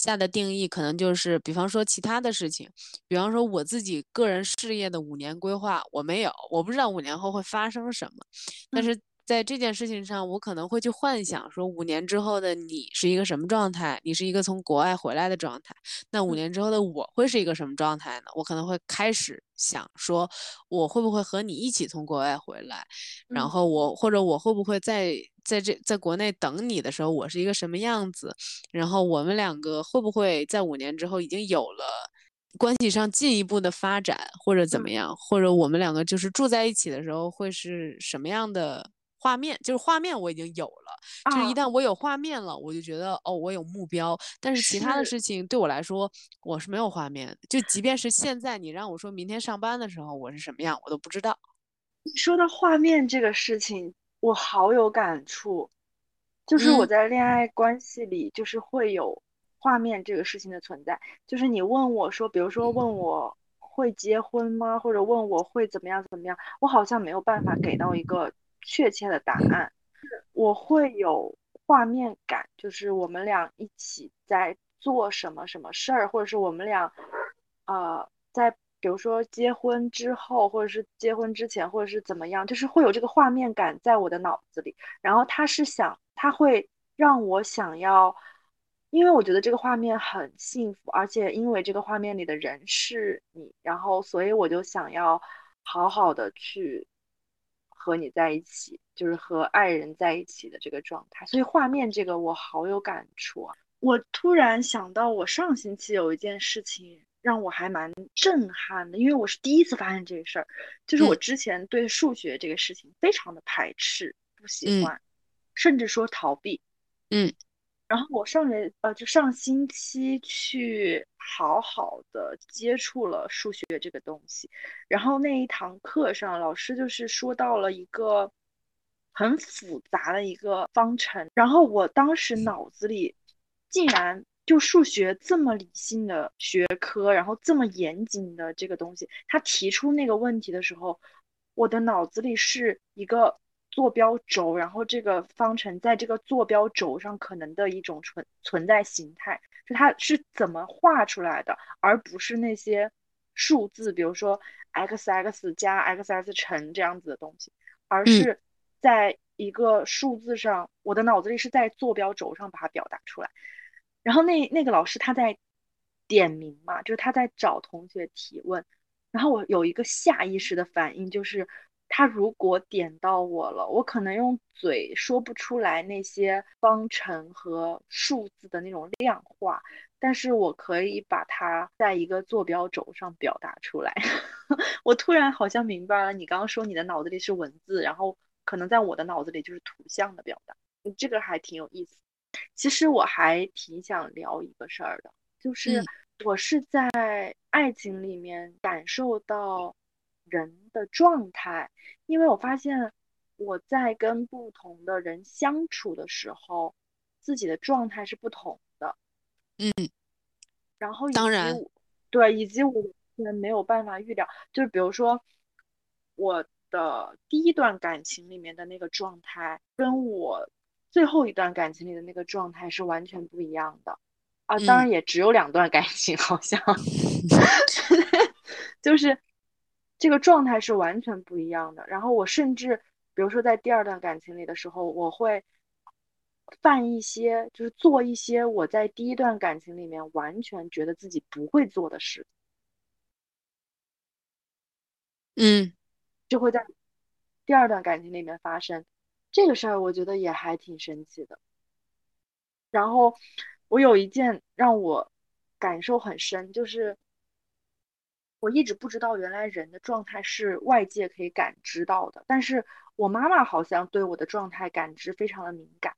下的定义，可能就是，比方说其他的事情，比方说我自己个人事业的五年规划，我没有，我不知道五年后会发生什么，但是。在这件事情上，我可能会去幻想说，五年之后的你是一个什么状态？你是一个从国外回来的状态。那五年之后的我会是一个什么状态呢？我可能会开始想说，我会不会和你一起从国外回来？然后我或者我会不会在在这在国内等你的时候，我是一个什么样子？然后我们两个会不会在五年之后已经有了关系上进一步的发展，或者怎么样？或者我们两个就是住在一起的时候会是什么样的？画面就是画面，我已经有了。就是一旦我有画面了，我就觉得哦，我有目标。但是其他的事情对我来说，我是没有画面。就即便是现在，你让我说明天上班的时候我是什么样，我都不知道。说到画面这个事情，我好有感触。就是我在恋爱关系里，就是会有画面这个事情的存在。就是你问我说，比如说问我会结婚吗，或者问我会怎么样怎么样，我好像没有办法给到一个。确切的答案，我会有画面感，就是我们俩一起在做什么什么事儿，或者是我们俩，呃，在比如说结婚之后，或者是结婚之前，或者是怎么样，就是会有这个画面感在我的脑子里。然后他是想，他会让我想要，因为我觉得这个画面很幸福，而且因为这个画面里的人是你，然后所以我就想要好好的去。和你在一起，就是和爱人在一起的这个状态，所以画面这个我好有感触啊！我突然想到，我上星期有一件事情让我还蛮震撼的，因为我是第一次发现这个事儿，就是我之前对数学这个事情非常的排斥，不喜欢，甚至说逃避，嗯。然后我上学呃，就上星期去好好的接触了数学这个东西，然后那一堂课上，老师就是说到了一个很复杂的一个方程，然后我当时脑子里竟然就数学这么理性的学科，然后这么严谨的这个东西，他提出那个问题的时候，我的脑子里是一个。坐标轴，然后这个方程在这个坐标轴上可能的一种存存在形态，就它是怎么画出来的，而不是那些数字，比如说 x x 加 x x 乘这样子的东西，而是在一个数字上，我的脑子里是在坐标轴上把它表达出来。然后那那个老师他在点名嘛，就是他在找同学提问，然后我有一个下意识的反应就是。他如果点到我了，我可能用嘴说不出来那些方程和数字的那种量化，但是我可以把它在一个坐标轴上表达出来。我突然好像明白了，你刚刚说你的脑子里是文字，然后可能在我的脑子里就是图像的表达，这个还挺有意思。其实我还挺想聊一个事儿的，就是我是在爱情里面感受到。人的状态，因为我发现我在跟不同的人相处的时候，自己的状态是不同的。嗯，然后当然，对，以及我没有办法预料，就是比如说我的第一段感情里面的那个状态，跟我最后一段感情里的那个状态是完全不一样的。啊，当然也只有两段感情，好像 就是。这个状态是完全不一样的。然后我甚至，比如说在第二段感情里的时候，我会犯一些，就是做一些我在第一段感情里面完全觉得自己不会做的事。嗯，就会在第二段感情里面发生这个事儿，我觉得也还挺神奇的。然后我有一件让我感受很深，就是。我一直不知道，原来人的状态是外界可以感知到的。但是我妈妈好像对我的状态感知非常的敏感。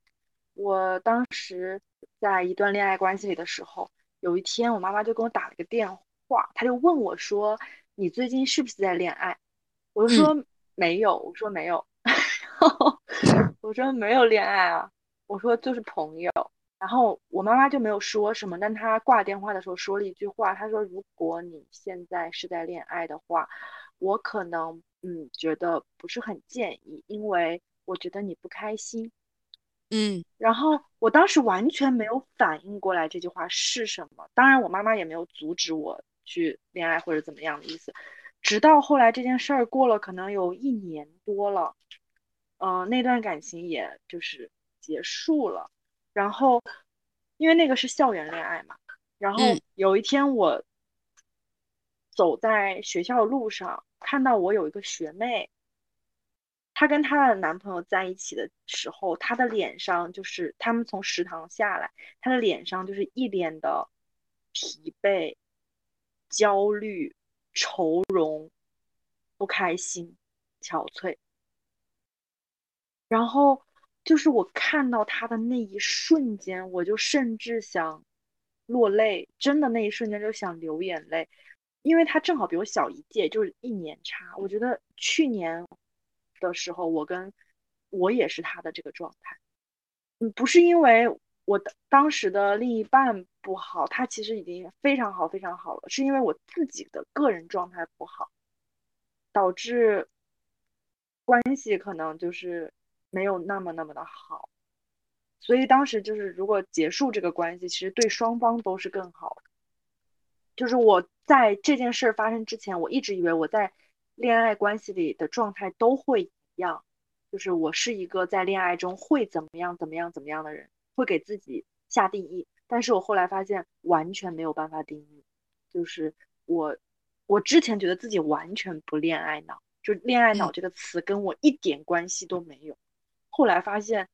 我当时在一段恋爱关系里的时候，有一天我妈妈就给我打了个电话，她就问我说：“你最近是不是在恋爱？”我就说没有，我说没有，我说没有恋爱啊，我说就是朋友。然后我妈妈就没有说什么，但她挂电话的时候说了一句话，她说：“如果你现在是在恋爱的话，我可能嗯觉得不是很建议，因为我觉得你不开心。”嗯，然后我当时完全没有反应过来这句话是什么，当然我妈妈也没有阻止我去恋爱或者怎么样的意思，直到后来这件事儿过了可能有一年多了，嗯，那段感情也就是结束了。然后，因为那个是校园恋爱嘛，然后有一天我走在学校路上，看到我有一个学妹，她跟她的男朋友在一起的时候，她的脸上就是他们从食堂下来，她的脸上就是一脸的疲惫、焦虑、愁容、不开心、憔悴，然后。就是我看到他的那一瞬间，我就甚至想落泪，真的那一瞬间就想流眼泪，因为他正好比我小一届，就是一年差。我觉得去年的时候，我跟我也是他的这个状态，嗯，不是因为我的当时的另一半不好，他其实已经非常好非常好了，是因为我自己的个人状态不好，导致关系可能就是。没有那么那么的好，所以当时就是如果结束这个关系，其实对双方都是更好的。就是我在这件事发生之前，我一直以为我在恋爱关系里的状态都会一样，就是我是一个在恋爱中会怎么样怎么样怎么样的人，会给自己下定义。但是我后来发现完全没有办法定义，就是我我之前觉得自己完全不恋爱脑，就恋爱脑这个词跟我一点关系都没有。后来发现，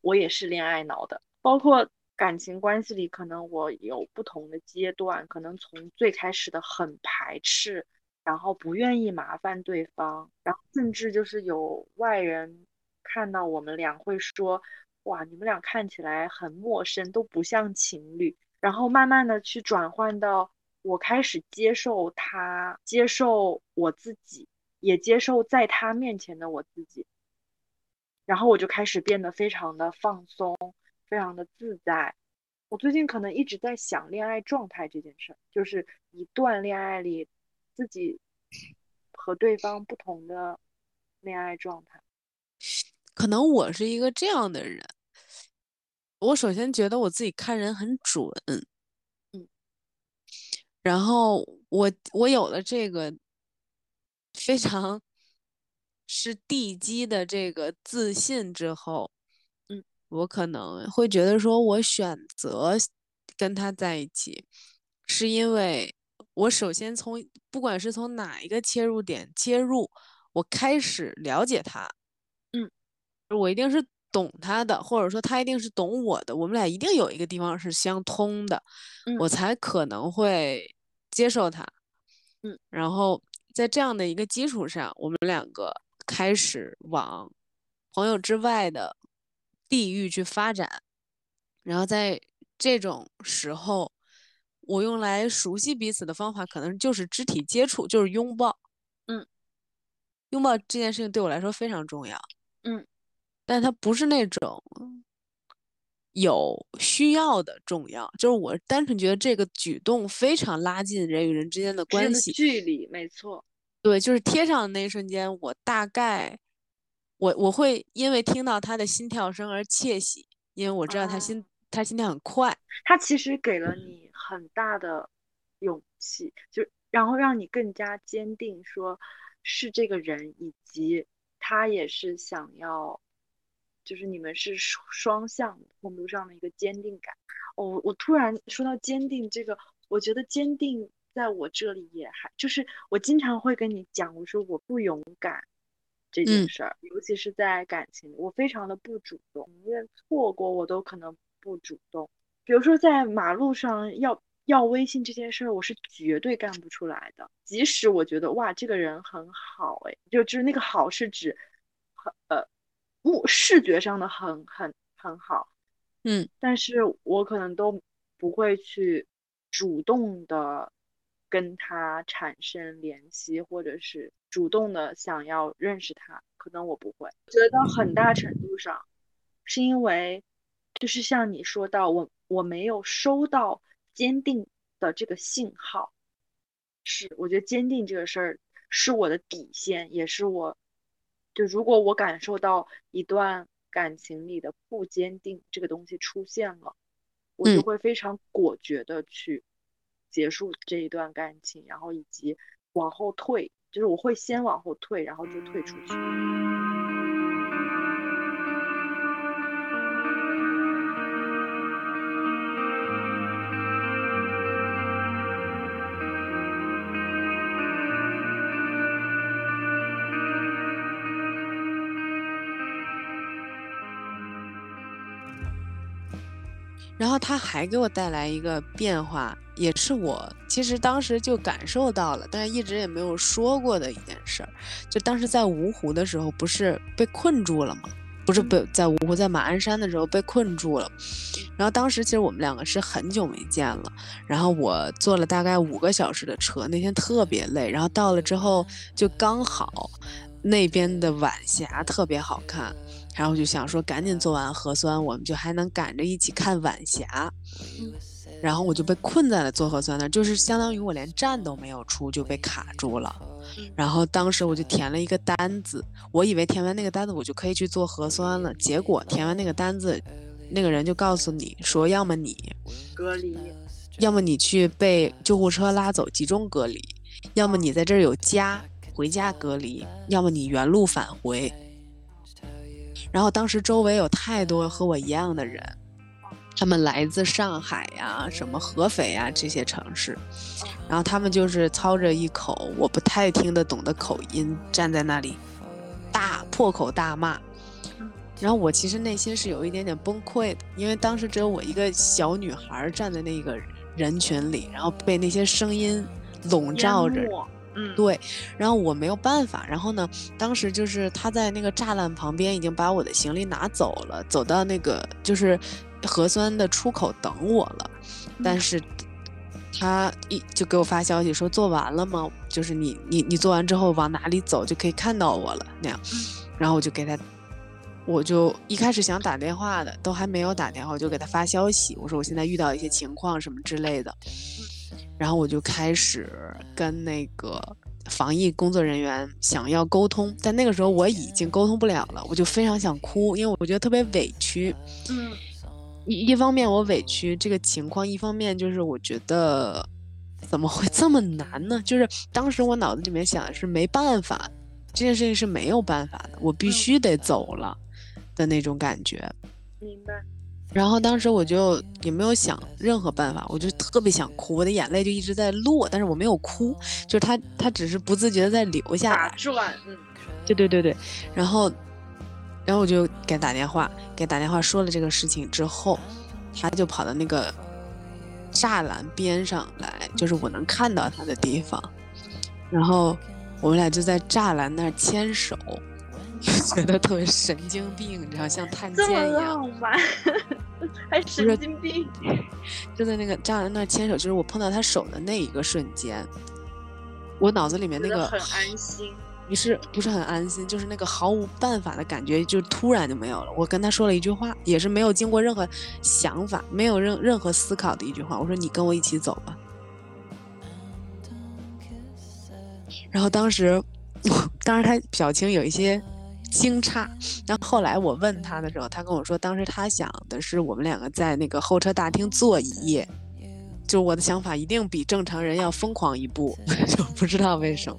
我也是恋爱脑的，包括感情关系里，可能我有不同的阶段，可能从最开始的很排斥，然后不愿意麻烦对方，然后甚至就是有外人看到我们俩会说，哇，你们俩看起来很陌生，都不像情侣，然后慢慢的去转换到我开始接受他，接受我自己，也接受在他面前的我自己。然后我就开始变得非常的放松，非常的自在。我最近可能一直在想恋爱状态这件事儿，就是一段恋爱里自己和对方不同的恋爱状态。可能我是一个这样的人，我首先觉得我自己看人很准，嗯，然后我我有了这个非常。是地基的这个自信之后，嗯，我可能会觉得说，我选择跟他在一起，是因为我首先从不管是从哪一个切入点切入，我开始了解他，嗯，我一定是懂他的，或者说他一定是懂我的，我们俩一定有一个地方是相通的，我才可能会接受他，嗯，然后在这样的一个基础上，我们两个开始往朋友之外的地域去发展，然后在这种时候。我用来熟悉彼此的方法，可能就是肢体接触，就是拥抱。嗯，拥抱这件事情对我来说非常重要。嗯，但它不是那种有需要的重要，就是我单纯觉得这个举动非常拉近人与人之间的关系距离。没错，对，就是贴上的那一瞬间，我大概我我会因为听到他的心跳声而窃喜，因为我知道他心他心跳很快。他其实给了你。很大的勇气，就然后让你更加坚定，说是这个人，以及他也是想要，就是你们是双向程度上的一个坚定感。哦，我突然说到坚定这个，我觉得坚定在我这里也还就是我经常会跟你讲，我说我不勇敢这件事儿，尤其是在感情，我非常的不主动，宁愿错过我都可能不主动。比如说，在马路上要要微信这件事儿，我是绝对干不出来的。即使我觉得哇，这个人很好，哎，就就是那个好是指很呃，目视觉上的很很很好，嗯，但是我可能都不会去主动的跟他产生联系，或者是主动的想要认识他，可能我不会。觉得很大程度上是因为，就是像你说到我。我没有收到坚定的这个信号，是我觉得坚定这个事儿是我的底线，也是我，就如果我感受到一段感情里的不坚定这个东西出现了，我就会非常果决的去结束这一段感情，然后以及往后退，就是我会先往后退，然后就退出去。然后他还给我带来一个变化，也是我其实当时就感受到了，但是一直也没有说过的一件事儿。就当时在芜湖的时候，不是被困住了吗？不是被在芜湖，在马鞍山的时候被困住了。然后当时其实我们两个是很久没见了。然后我坐了大概五个小时的车，那天特别累。然后到了之后，就刚好那边的晚霞特别好看。然后就想说，赶紧做完核酸，我们就还能赶着一起看晚霞。然后我就被困在了做核酸那儿，就是相当于我连站都没有出就被卡住了。然后当时我就填了一个单子，我以为填完那个单子我就可以去做核酸了。结果填完那个单子，那个人就告诉你说，要么你隔离，要么你去被救护车拉走集中隔离，要么你在这儿有家回家隔离，要么你原路返回。然后当时周围有太多和我一样的人，他们来自上海呀、什么合肥呀这些城市，然后他们就是操着一口我不太听得懂的口音，站在那里大破口大骂。然后我其实内心是有一点点崩溃的，因为当时只有我一个小女孩站在那个人群里，然后被那些声音笼罩着。嗯，对，然后我没有办法，然后呢，当时就是他在那个栅栏旁边已经把我的行李拿走了，走到那个就是核酸的出口等我了，但是他一就给我发消息说做完了吗？就是你你你做完之后往哪里走就可以看到我了那样，然后我就给他，我就一开始想打电话的，都还没有打电话，我就给他发消息，我说我现在遇到一些情况什么之类的。然后我就开始跟那个防疫工作人员想要沟通，但那个时候我已经沟通不了了，我就非常想哭，因为我觉得特别委屈。嗯，一一方面我委屈这个情况，一方面就是我觉得怎么会这么难呢？就是当时我脑子里面想的是没办法，这件事情是没有办法的，我必须得走了的那种感觉。明白。然后当时我就也没有想任何办法，我就特别想哭，我的眼泪就一直在落，但是我没有哭，就是他他只是不自觉的在流下来。转，嗯。对对对对，然后，然后我就给他打电话，给打电话说了这个事情之后，他就跑到那个栅栏边上来，就是我能看到他的地方，然后我们俩就在栅栏那儿牵手，觉得特别神经病，你知道，像探监一样，还神经病，就在那个栅栏那儿牵手，就是我碰到他手的那一个瞬间，我脑子里面那个很安心。不是不是很安心，就是那个毫无办法的感觉，就突然就没有了。我跟他说了一句话，也是没有经过任何想法，没有任任何思考的一句话。我说：“你跟我一起走吧。”然后当时，当时他表情有一些惊诧。然后后来我问他的时候，他跟我说，当时他想的是我们两个在那个候车大厅坐一夜。就我的想法一定比正常人要疯狂一步，就不知道为什么。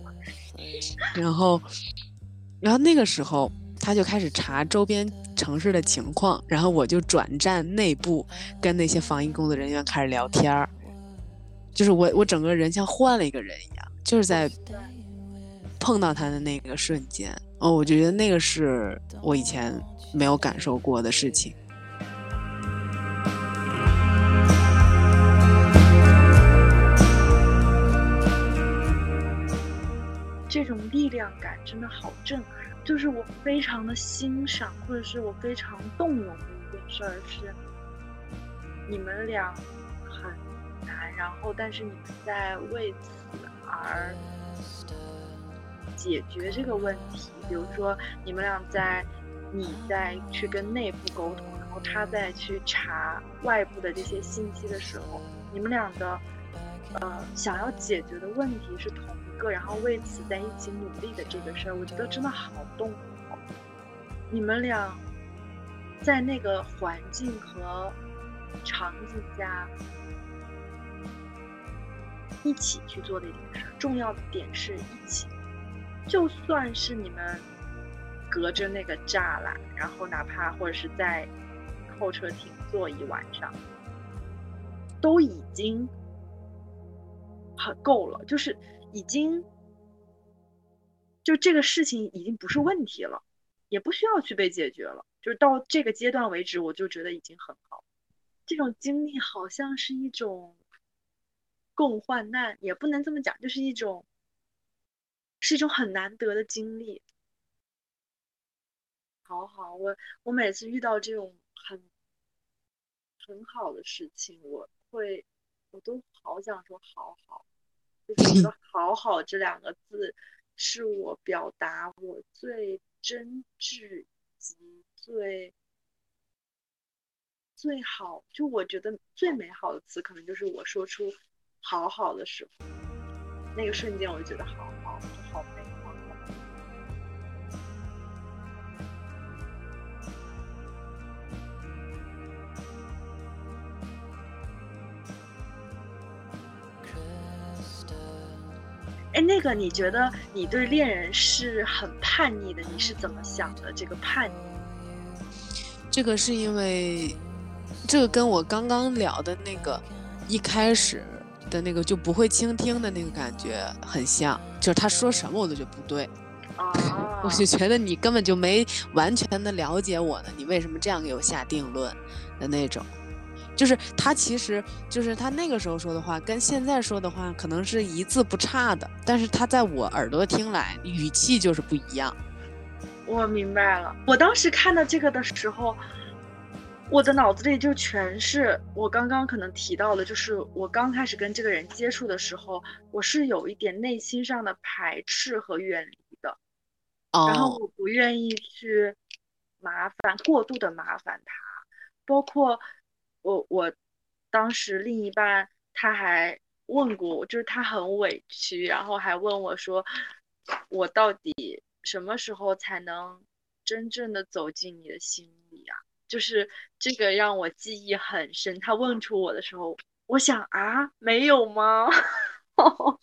然后，然后那个时候他就开始查周边城市的情况，然后我就转战内部，跟那些防疫工作人员开始聊天儿，就是我我整个人像换了一个人一样，就是在碰到他的那个瞬间，哦，我觉得那个是我以前没有感受过的事情。这种力量感真的好震撼，就是我非常的欣赏，或者是我非常动容的一件事儿是，你们俩很难，然后但是你们在为此而解决这个问题。比如说你们俩在，你在去跟内部沟通，然后他在去查外部的这些信息的时候，你们俩的呃想要解决的问题是同一。个，然后为此在一起努力的这个事儿，我觉得真的好动。你们俩在那个环境和场景下一起去做的一件事，重要的点是一起。就算是你们隔着那个栅栏，然后哪怕或者是在候车亭坐一晚上，都已经很够了，就是。已经，就这个事情已经不是问题了，也不需要去被解决了。就是到这个阶段为止，我就觉得已经很好。这种经历好像是一种共患难，也不能这么讲，就是一种是一种很难得的经历。好好，我我每次遇到这种很很好的事情，我会我都好想说好好。就是觉得 “好好”这两个字，是我表达我最真挚及最最好，就我觉得最美好的词，可能就是我说出“好好”的时候，那个瞬间，我就觉得好哎，那个，你觉得你对恋人是很叛逆的？你是怎么想的？这个叛逆，这个是因为，这个跟我刚刚聊的那个一开始的那个就不会倾听的那个感觉很像，就是他说什么我都觉得不对，啊，我就觉得你根本就没完全的了解我呢，你为什么这样给我下定论的那种。就是他，其实就是他那个时候说的话，跟现在说的话可能是一字不差的，但是他在我耳朵听来，语气就是不一样。我明白了，我当时看到这个的时候，我的脑子里就全是我刚刚可能提到的，就是我刚开始跟这个人接触的时候，我是有一点内心上的排斥和远离的，然后我不愿意去麻烦过度的麻烦他，包括。我我当时另一半他还问过我，就是他很委屈，然后还问我说，我到底什么时候才能真正的走进你的心里啊？就是这个让我记忆很深。他问出我的时候，我想啊，没有吗？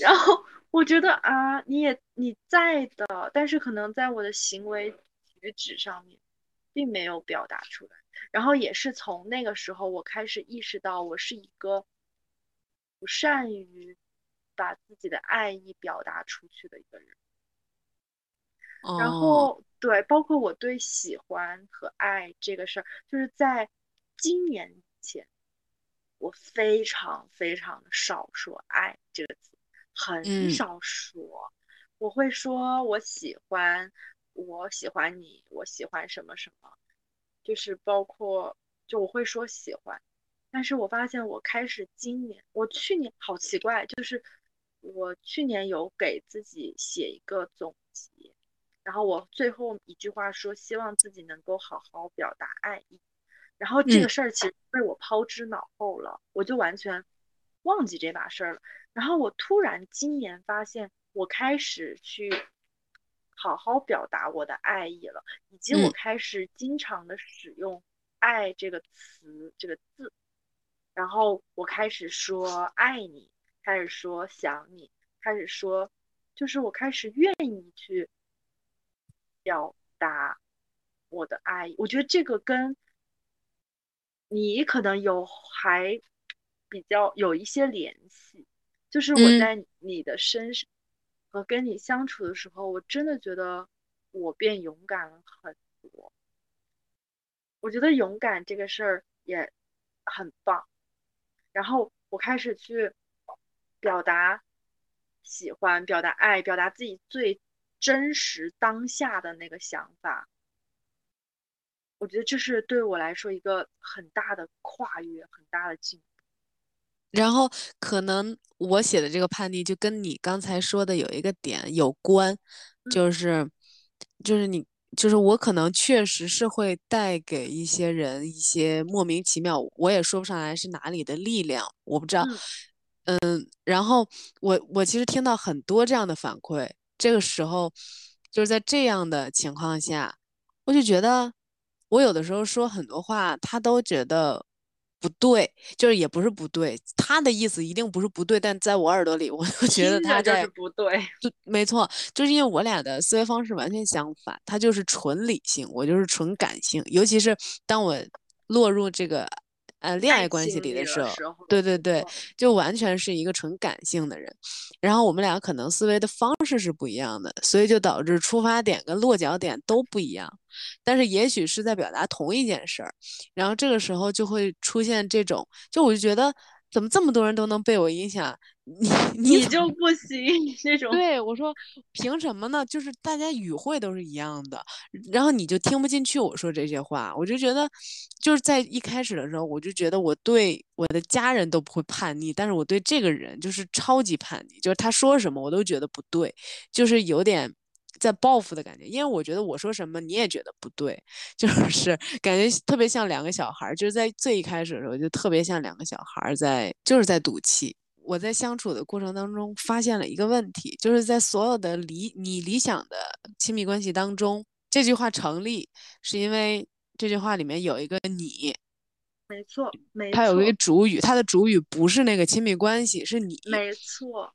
然后我觉得啊，你也你在的，但是可能在我的行为举止上面，并没有表达出来。然后也是从那个时候，我开始意识到我是一个不善于把自己的爱意表达出去的一个人。然后对，包括我对喜欢和爱这个事儿，就是在今年前，我非常非常的少说“爱”这个词，很少说。我会说我喜欢，我喜欢你，我喜欢什么什么，就是包括就我会说喜欢，但是我发现我开始今年，我去年好奇怪，就是我去年有给自己写一个总结。然后我最后一句话说，希望自己能够好好表达爱意。然后这个事儿其实被我抛之脑后了，我就完全忘记这把事儿了。然后我突然今年发现，我开始去好好表达我的爱意了，以及我开始经常的使用“爱”这个词这个字。然后我开始说爱你，开始说想你，开始说，就是我开始愿意去。表达我的爱意，我觉得这个跟你可能有还比较有一些联系，就是我在你的身上和跟你相处的时候，我真的觉得我变勇敢了很多。我觉得勇敢这个事儿也很棒，然后我开始去表达喜欢，表达爱，表达自己最。真实当下的那个想法，我觉得这是对我来说一个很大的跨越，很大的进步。然后可能我写的这个叛逆就跟你刚才说的有一个点有关，就是就是你就是我可能确实是会带给一些人一些莫名其妙，我也说不上来是哪里的力量，我不知道。嗯，然后我我其实听到很多这样的反馈。这个时候，就是在这样的情况下，我就觉得，我有的时候说很多话，他都觉得不对，就是也不是不对，他的意思一定不是不对，但在我耳朵里，我就觉得他在不对，就没错，就是因为我俩的思维方式完全相反，他就是纯理性，我就是纯感性，尤其是当我落入这个。呃，恋爱关系里的时候，对对对，就完全是一个纯感性的人。然后我们俩可能思维的方式是不一样的，所以就导致出发点跟落脚点都不一样。但是也许是在表达同一件事儿，然后这个时候就会出现这种，就我就觉得。怎么这么多人都能被我影响，你你就不行 那种？对我说，凭什么呢？就是大家语汇都是一样的，然后你就听不进去我说这些话，我就觉得，就是在一开始的时候，我就觉得我对我的家人都不会叛逆，但是我对这个人就是超级叛逆，就是他说什么我都觉得不对，就是有点。在报复的感觉，因为我觉得我说什么你也觉得不对，就是感觉特别像两个小孩，就是在最一开始的时候就特别像两个小孩在就是在赌气。我在相处的过程当中发现了一个问题，就是在所有的理你理想的亲密关系当中，这句话成立是因为这句话里面有一个你，没错，没错，它有一个主语，它的主语不是那个亲密关系，是你，没错。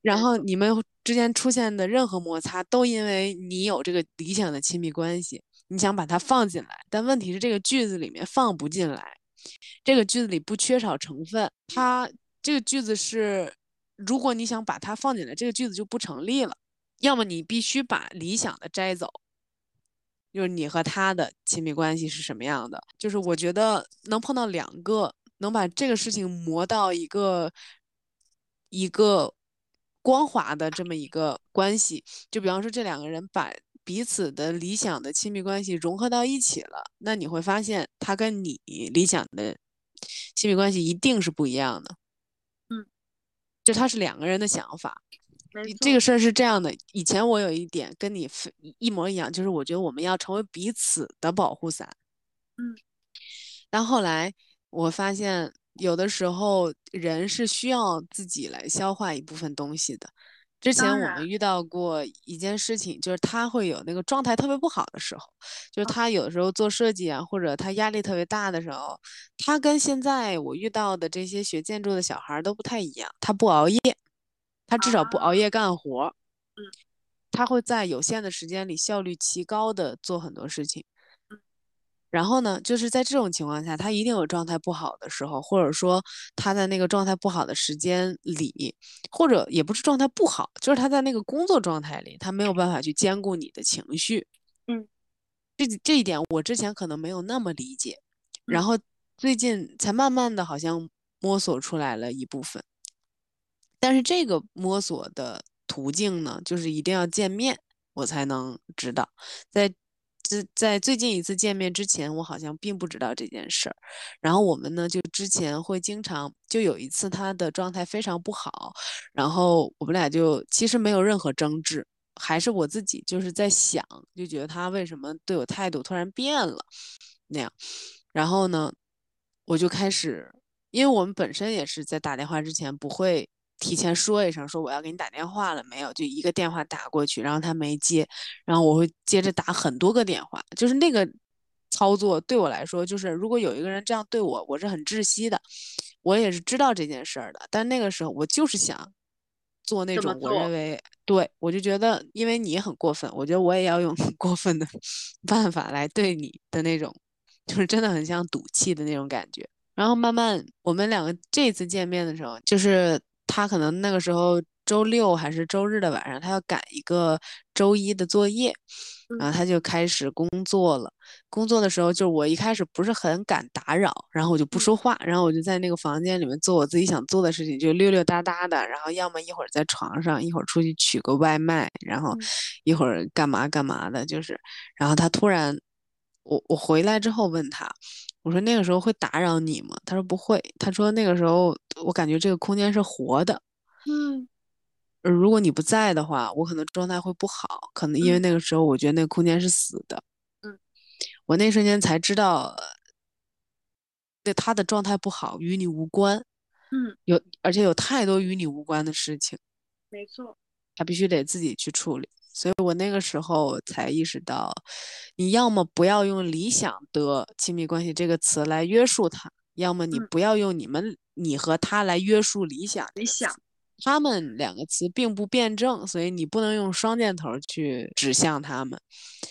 然后你们之间出现的任何摩擦，都因为你有这个理想的亲密关系，你想把它放进来，但问题是这个句子里面放不进来，这个句子里不缺少成分，它这个句子是，如果你想把它放进来，这个句子就不成立了，要么你必须把理想的摘走，就是你和他的亲密关系是什么样的，就是我觉得能碰到两个，能把这个事情磨到一个一个。光滑的这么一个关系，就比方说这两个人把彼此的理想的亲密关系融合到一起了，那你会发现他跟你理想的亲密关系一定是不一样的。嗯，就他是两个人的想法。这个事儿是这样的，以前我有一点跟你一模一样，就是我觉得我们要成为彼此的保护伞。嗯，但后来我发现。有的时候，人是需要自己来消化一部分东西的。之前我们遇到过一件事情，就是他会有那个状态特别不好的时候，就是他有的时候做设计啊，或者他压力特别大的时候，他跟现在我遇到的这些学建筑的小孩都不太一样。他不熬夜，他至少不熬夜干活。嗯，他会在有限的时间里效率极高的做很多事情。然后呢，就是在这种情况下，他一定有状态不好的时候，或者说他在那个状态不好的时间里，或者也不是状态不好，就是他在那个工作状态里，他没有办法去兼顾你的情绪。嗯，这这一点我之前可能没有那么理解，然后最近才慢慢的好像摸索出来了一部分。但是这个摸索的途径呢，就是一定要见面，我才能知道。在在最近一次见面之前，我好像并不知道这件事儿。然后我们呢，就之前会经常就有一次他的状态非常不好，然后我们俩就其实没有任何争执，还是我自己就是在想，就觉得他为什么对我态度突然变了那样。然后呢，我就开始，因为我们本身也是在打电话之前不会。提前说一声，说我要给你打电话了没有？就一个电话打过去，然后他没接，然后我会接着打很多个电话。就是那个操作对我来说，就是如果有一个人这样对我，我是很窒息的。我也是知道这件事儿的，但那个时候我就是想做那种我认为对我就觉得，因为你很过分，我觉得我也要用 过分的办法来对你的那种，就是真的很像赌气的那种感觉。然后慢慢我们两个这次见面的时候，就是。他可能那个时候周六还是周日的晚上，他要赶一个周一的作业，然后他就开始工作了。工作的时候，就是我一开始不是很敢打扰，然后我就不说话，然后我就在那个房间里面做我自己想做的事情，就溜溜达达的。然后要么一会儿在床上，一会儿出去取个外卖，然后一会儿干嘛干嘛的，就是。然后他突然，我我回来之后问他。我说那个时候会打扰你吗？他说不会。他说那个时候我感觉这个空间是活的。嗯。如果你不在的话，我可能状态会不好。可能因为那个时候我觉得那个空间是死的。嗯。我那瞬间才知道，对他的状态不好与你无关。嗯。有而且有太多与你无关的事情。没错。他必须得自己去处理。所以我那个时候才意识到，你要么不要用“理想的亲密关系”这个词来约束他，要么你不要用你们你和他来约束理想。理想，他们两个词并不辩证，所以你不能用双箭头去指向他们。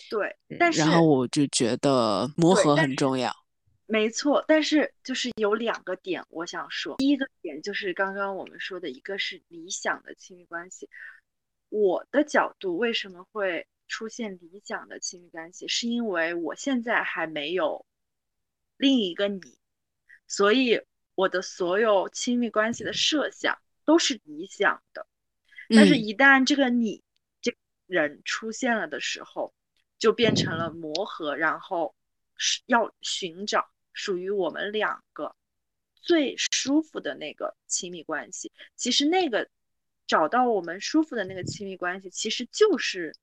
对，但是然后我就觉得磨合很重要。没错，但是就是有两个点我想说，第一个点就是刚刚我们说的一个是理想的亲密关系。我的角度为什么会出现理想的亲密关系？是因为我现在还没有另一个你，所以我的所有亲密关系的设想都是理想的。但是，一旦这个你这人出现了的时候，就变成了磨合，然后是要寻找属于我们两个最舒服的那个亲密关系。其实那个。找到我们舒服的那个亲密关系，其实就是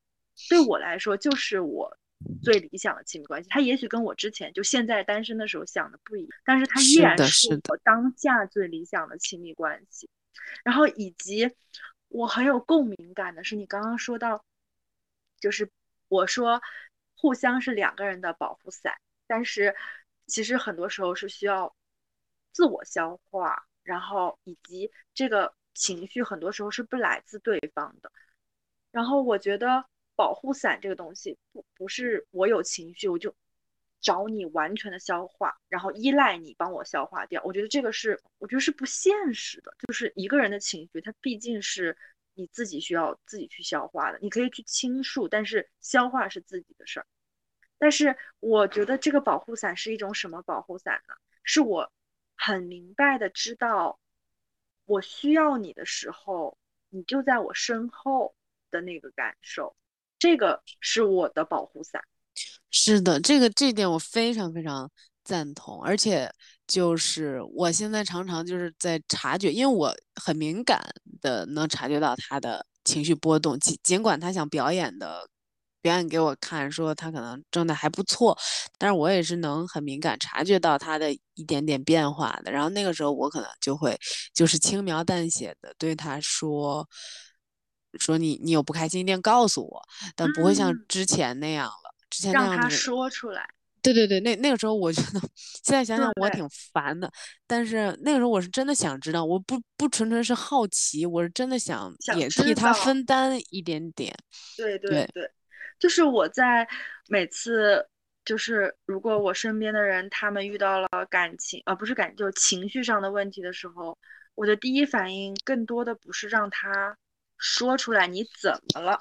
对我来说，就是我最理想的亲密关系。他也许跟我之前就现在单身的时候想的不一样，但是他依然是我当下最理想的亲密关系。然后以及我很有共鸣感的是，你刚刚说到，就是我说互相是两个人的保护伞，但是其实很多时候是需要自我消化，然后以及这个。情绪很多时候是不来自对方的，然后我觉得保护伞这个东西不不是我有情绪我就找你完全的消化，然后依赖你帮我消化掉。我觉得这个是我觉得是不现实的，就是一个人的情绪，它毕竟是你自己需要自己去消化的。你可以去倾诉，但是消化是自己的事儿。但是我觉得这个保护伞是一种什么保护伞呢？是我很明白的知道。我需要你的时候，你就在我身后的那个感受，这个是我的保护伞。是的，这个这点我非常非常赞同，而且就是我现在常常就是在察觉，因为我很敏感的能察觉到他的情绪波动，尽尽管他想表演的。表演给我看，说他可能状态还不错，但是我也是能很敏感察觉到他的一点点变化的。然后那个时候我可能就会就是轻描淡写的对他说，说你你有不开心一定告诉我，但不会像之前那样了。之前那样让他说出来。对对对，那那个时候我觉得现在想想我挺烦的，但是那个时候我是真的想知道，我不不纯纯是好奇，我是真的想也替他分担一点点。对对对。就是我在每次就是如果我身边的人他们遇到了感情，而不是感，就情绪上的问题的时候，我的第一反应更多的不是让他说出来你怎么了，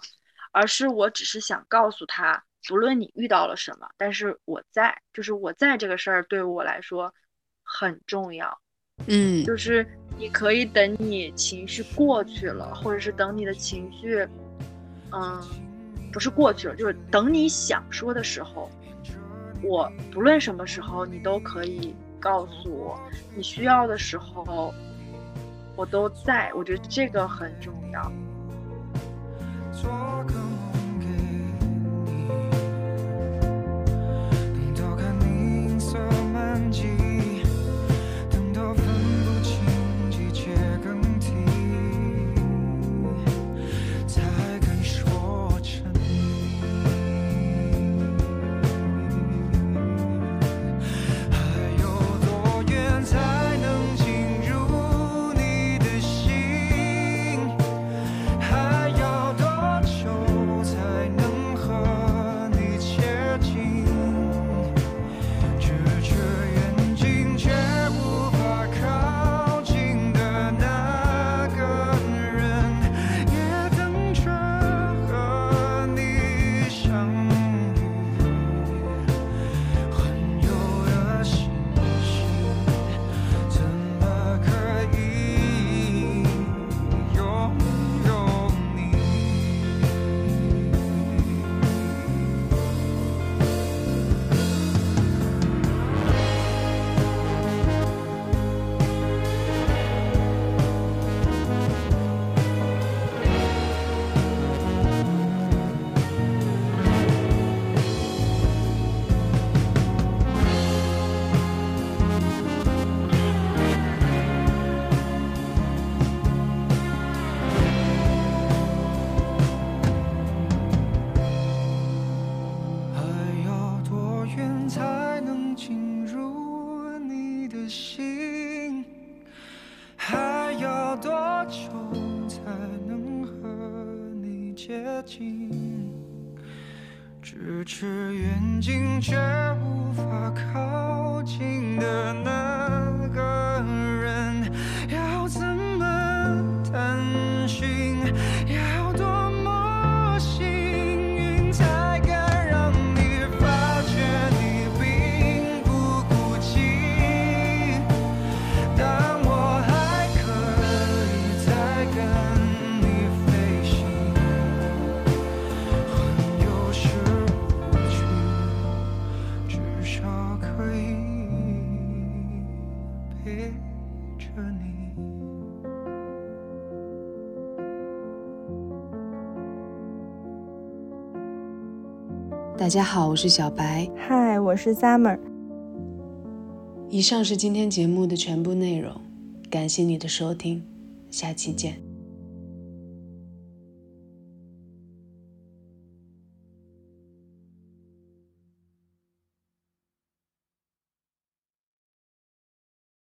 而是我只是想告诉他，不论你遇到了什么，但是我在，就是我在这个事儿对我来说很重要。嗯，就是你可以等你情绪过去了，或者是等你的情绪，嗯，不是过去了，就是等你想说的时候。我不论什么时候，你都可以告诉我，你需要的时候，我都在。我觉得这个很重要。咫大家好，我是小白。嗨，我是 Summer。以上是今天节目的全部内容，感谢你的收听，下期见。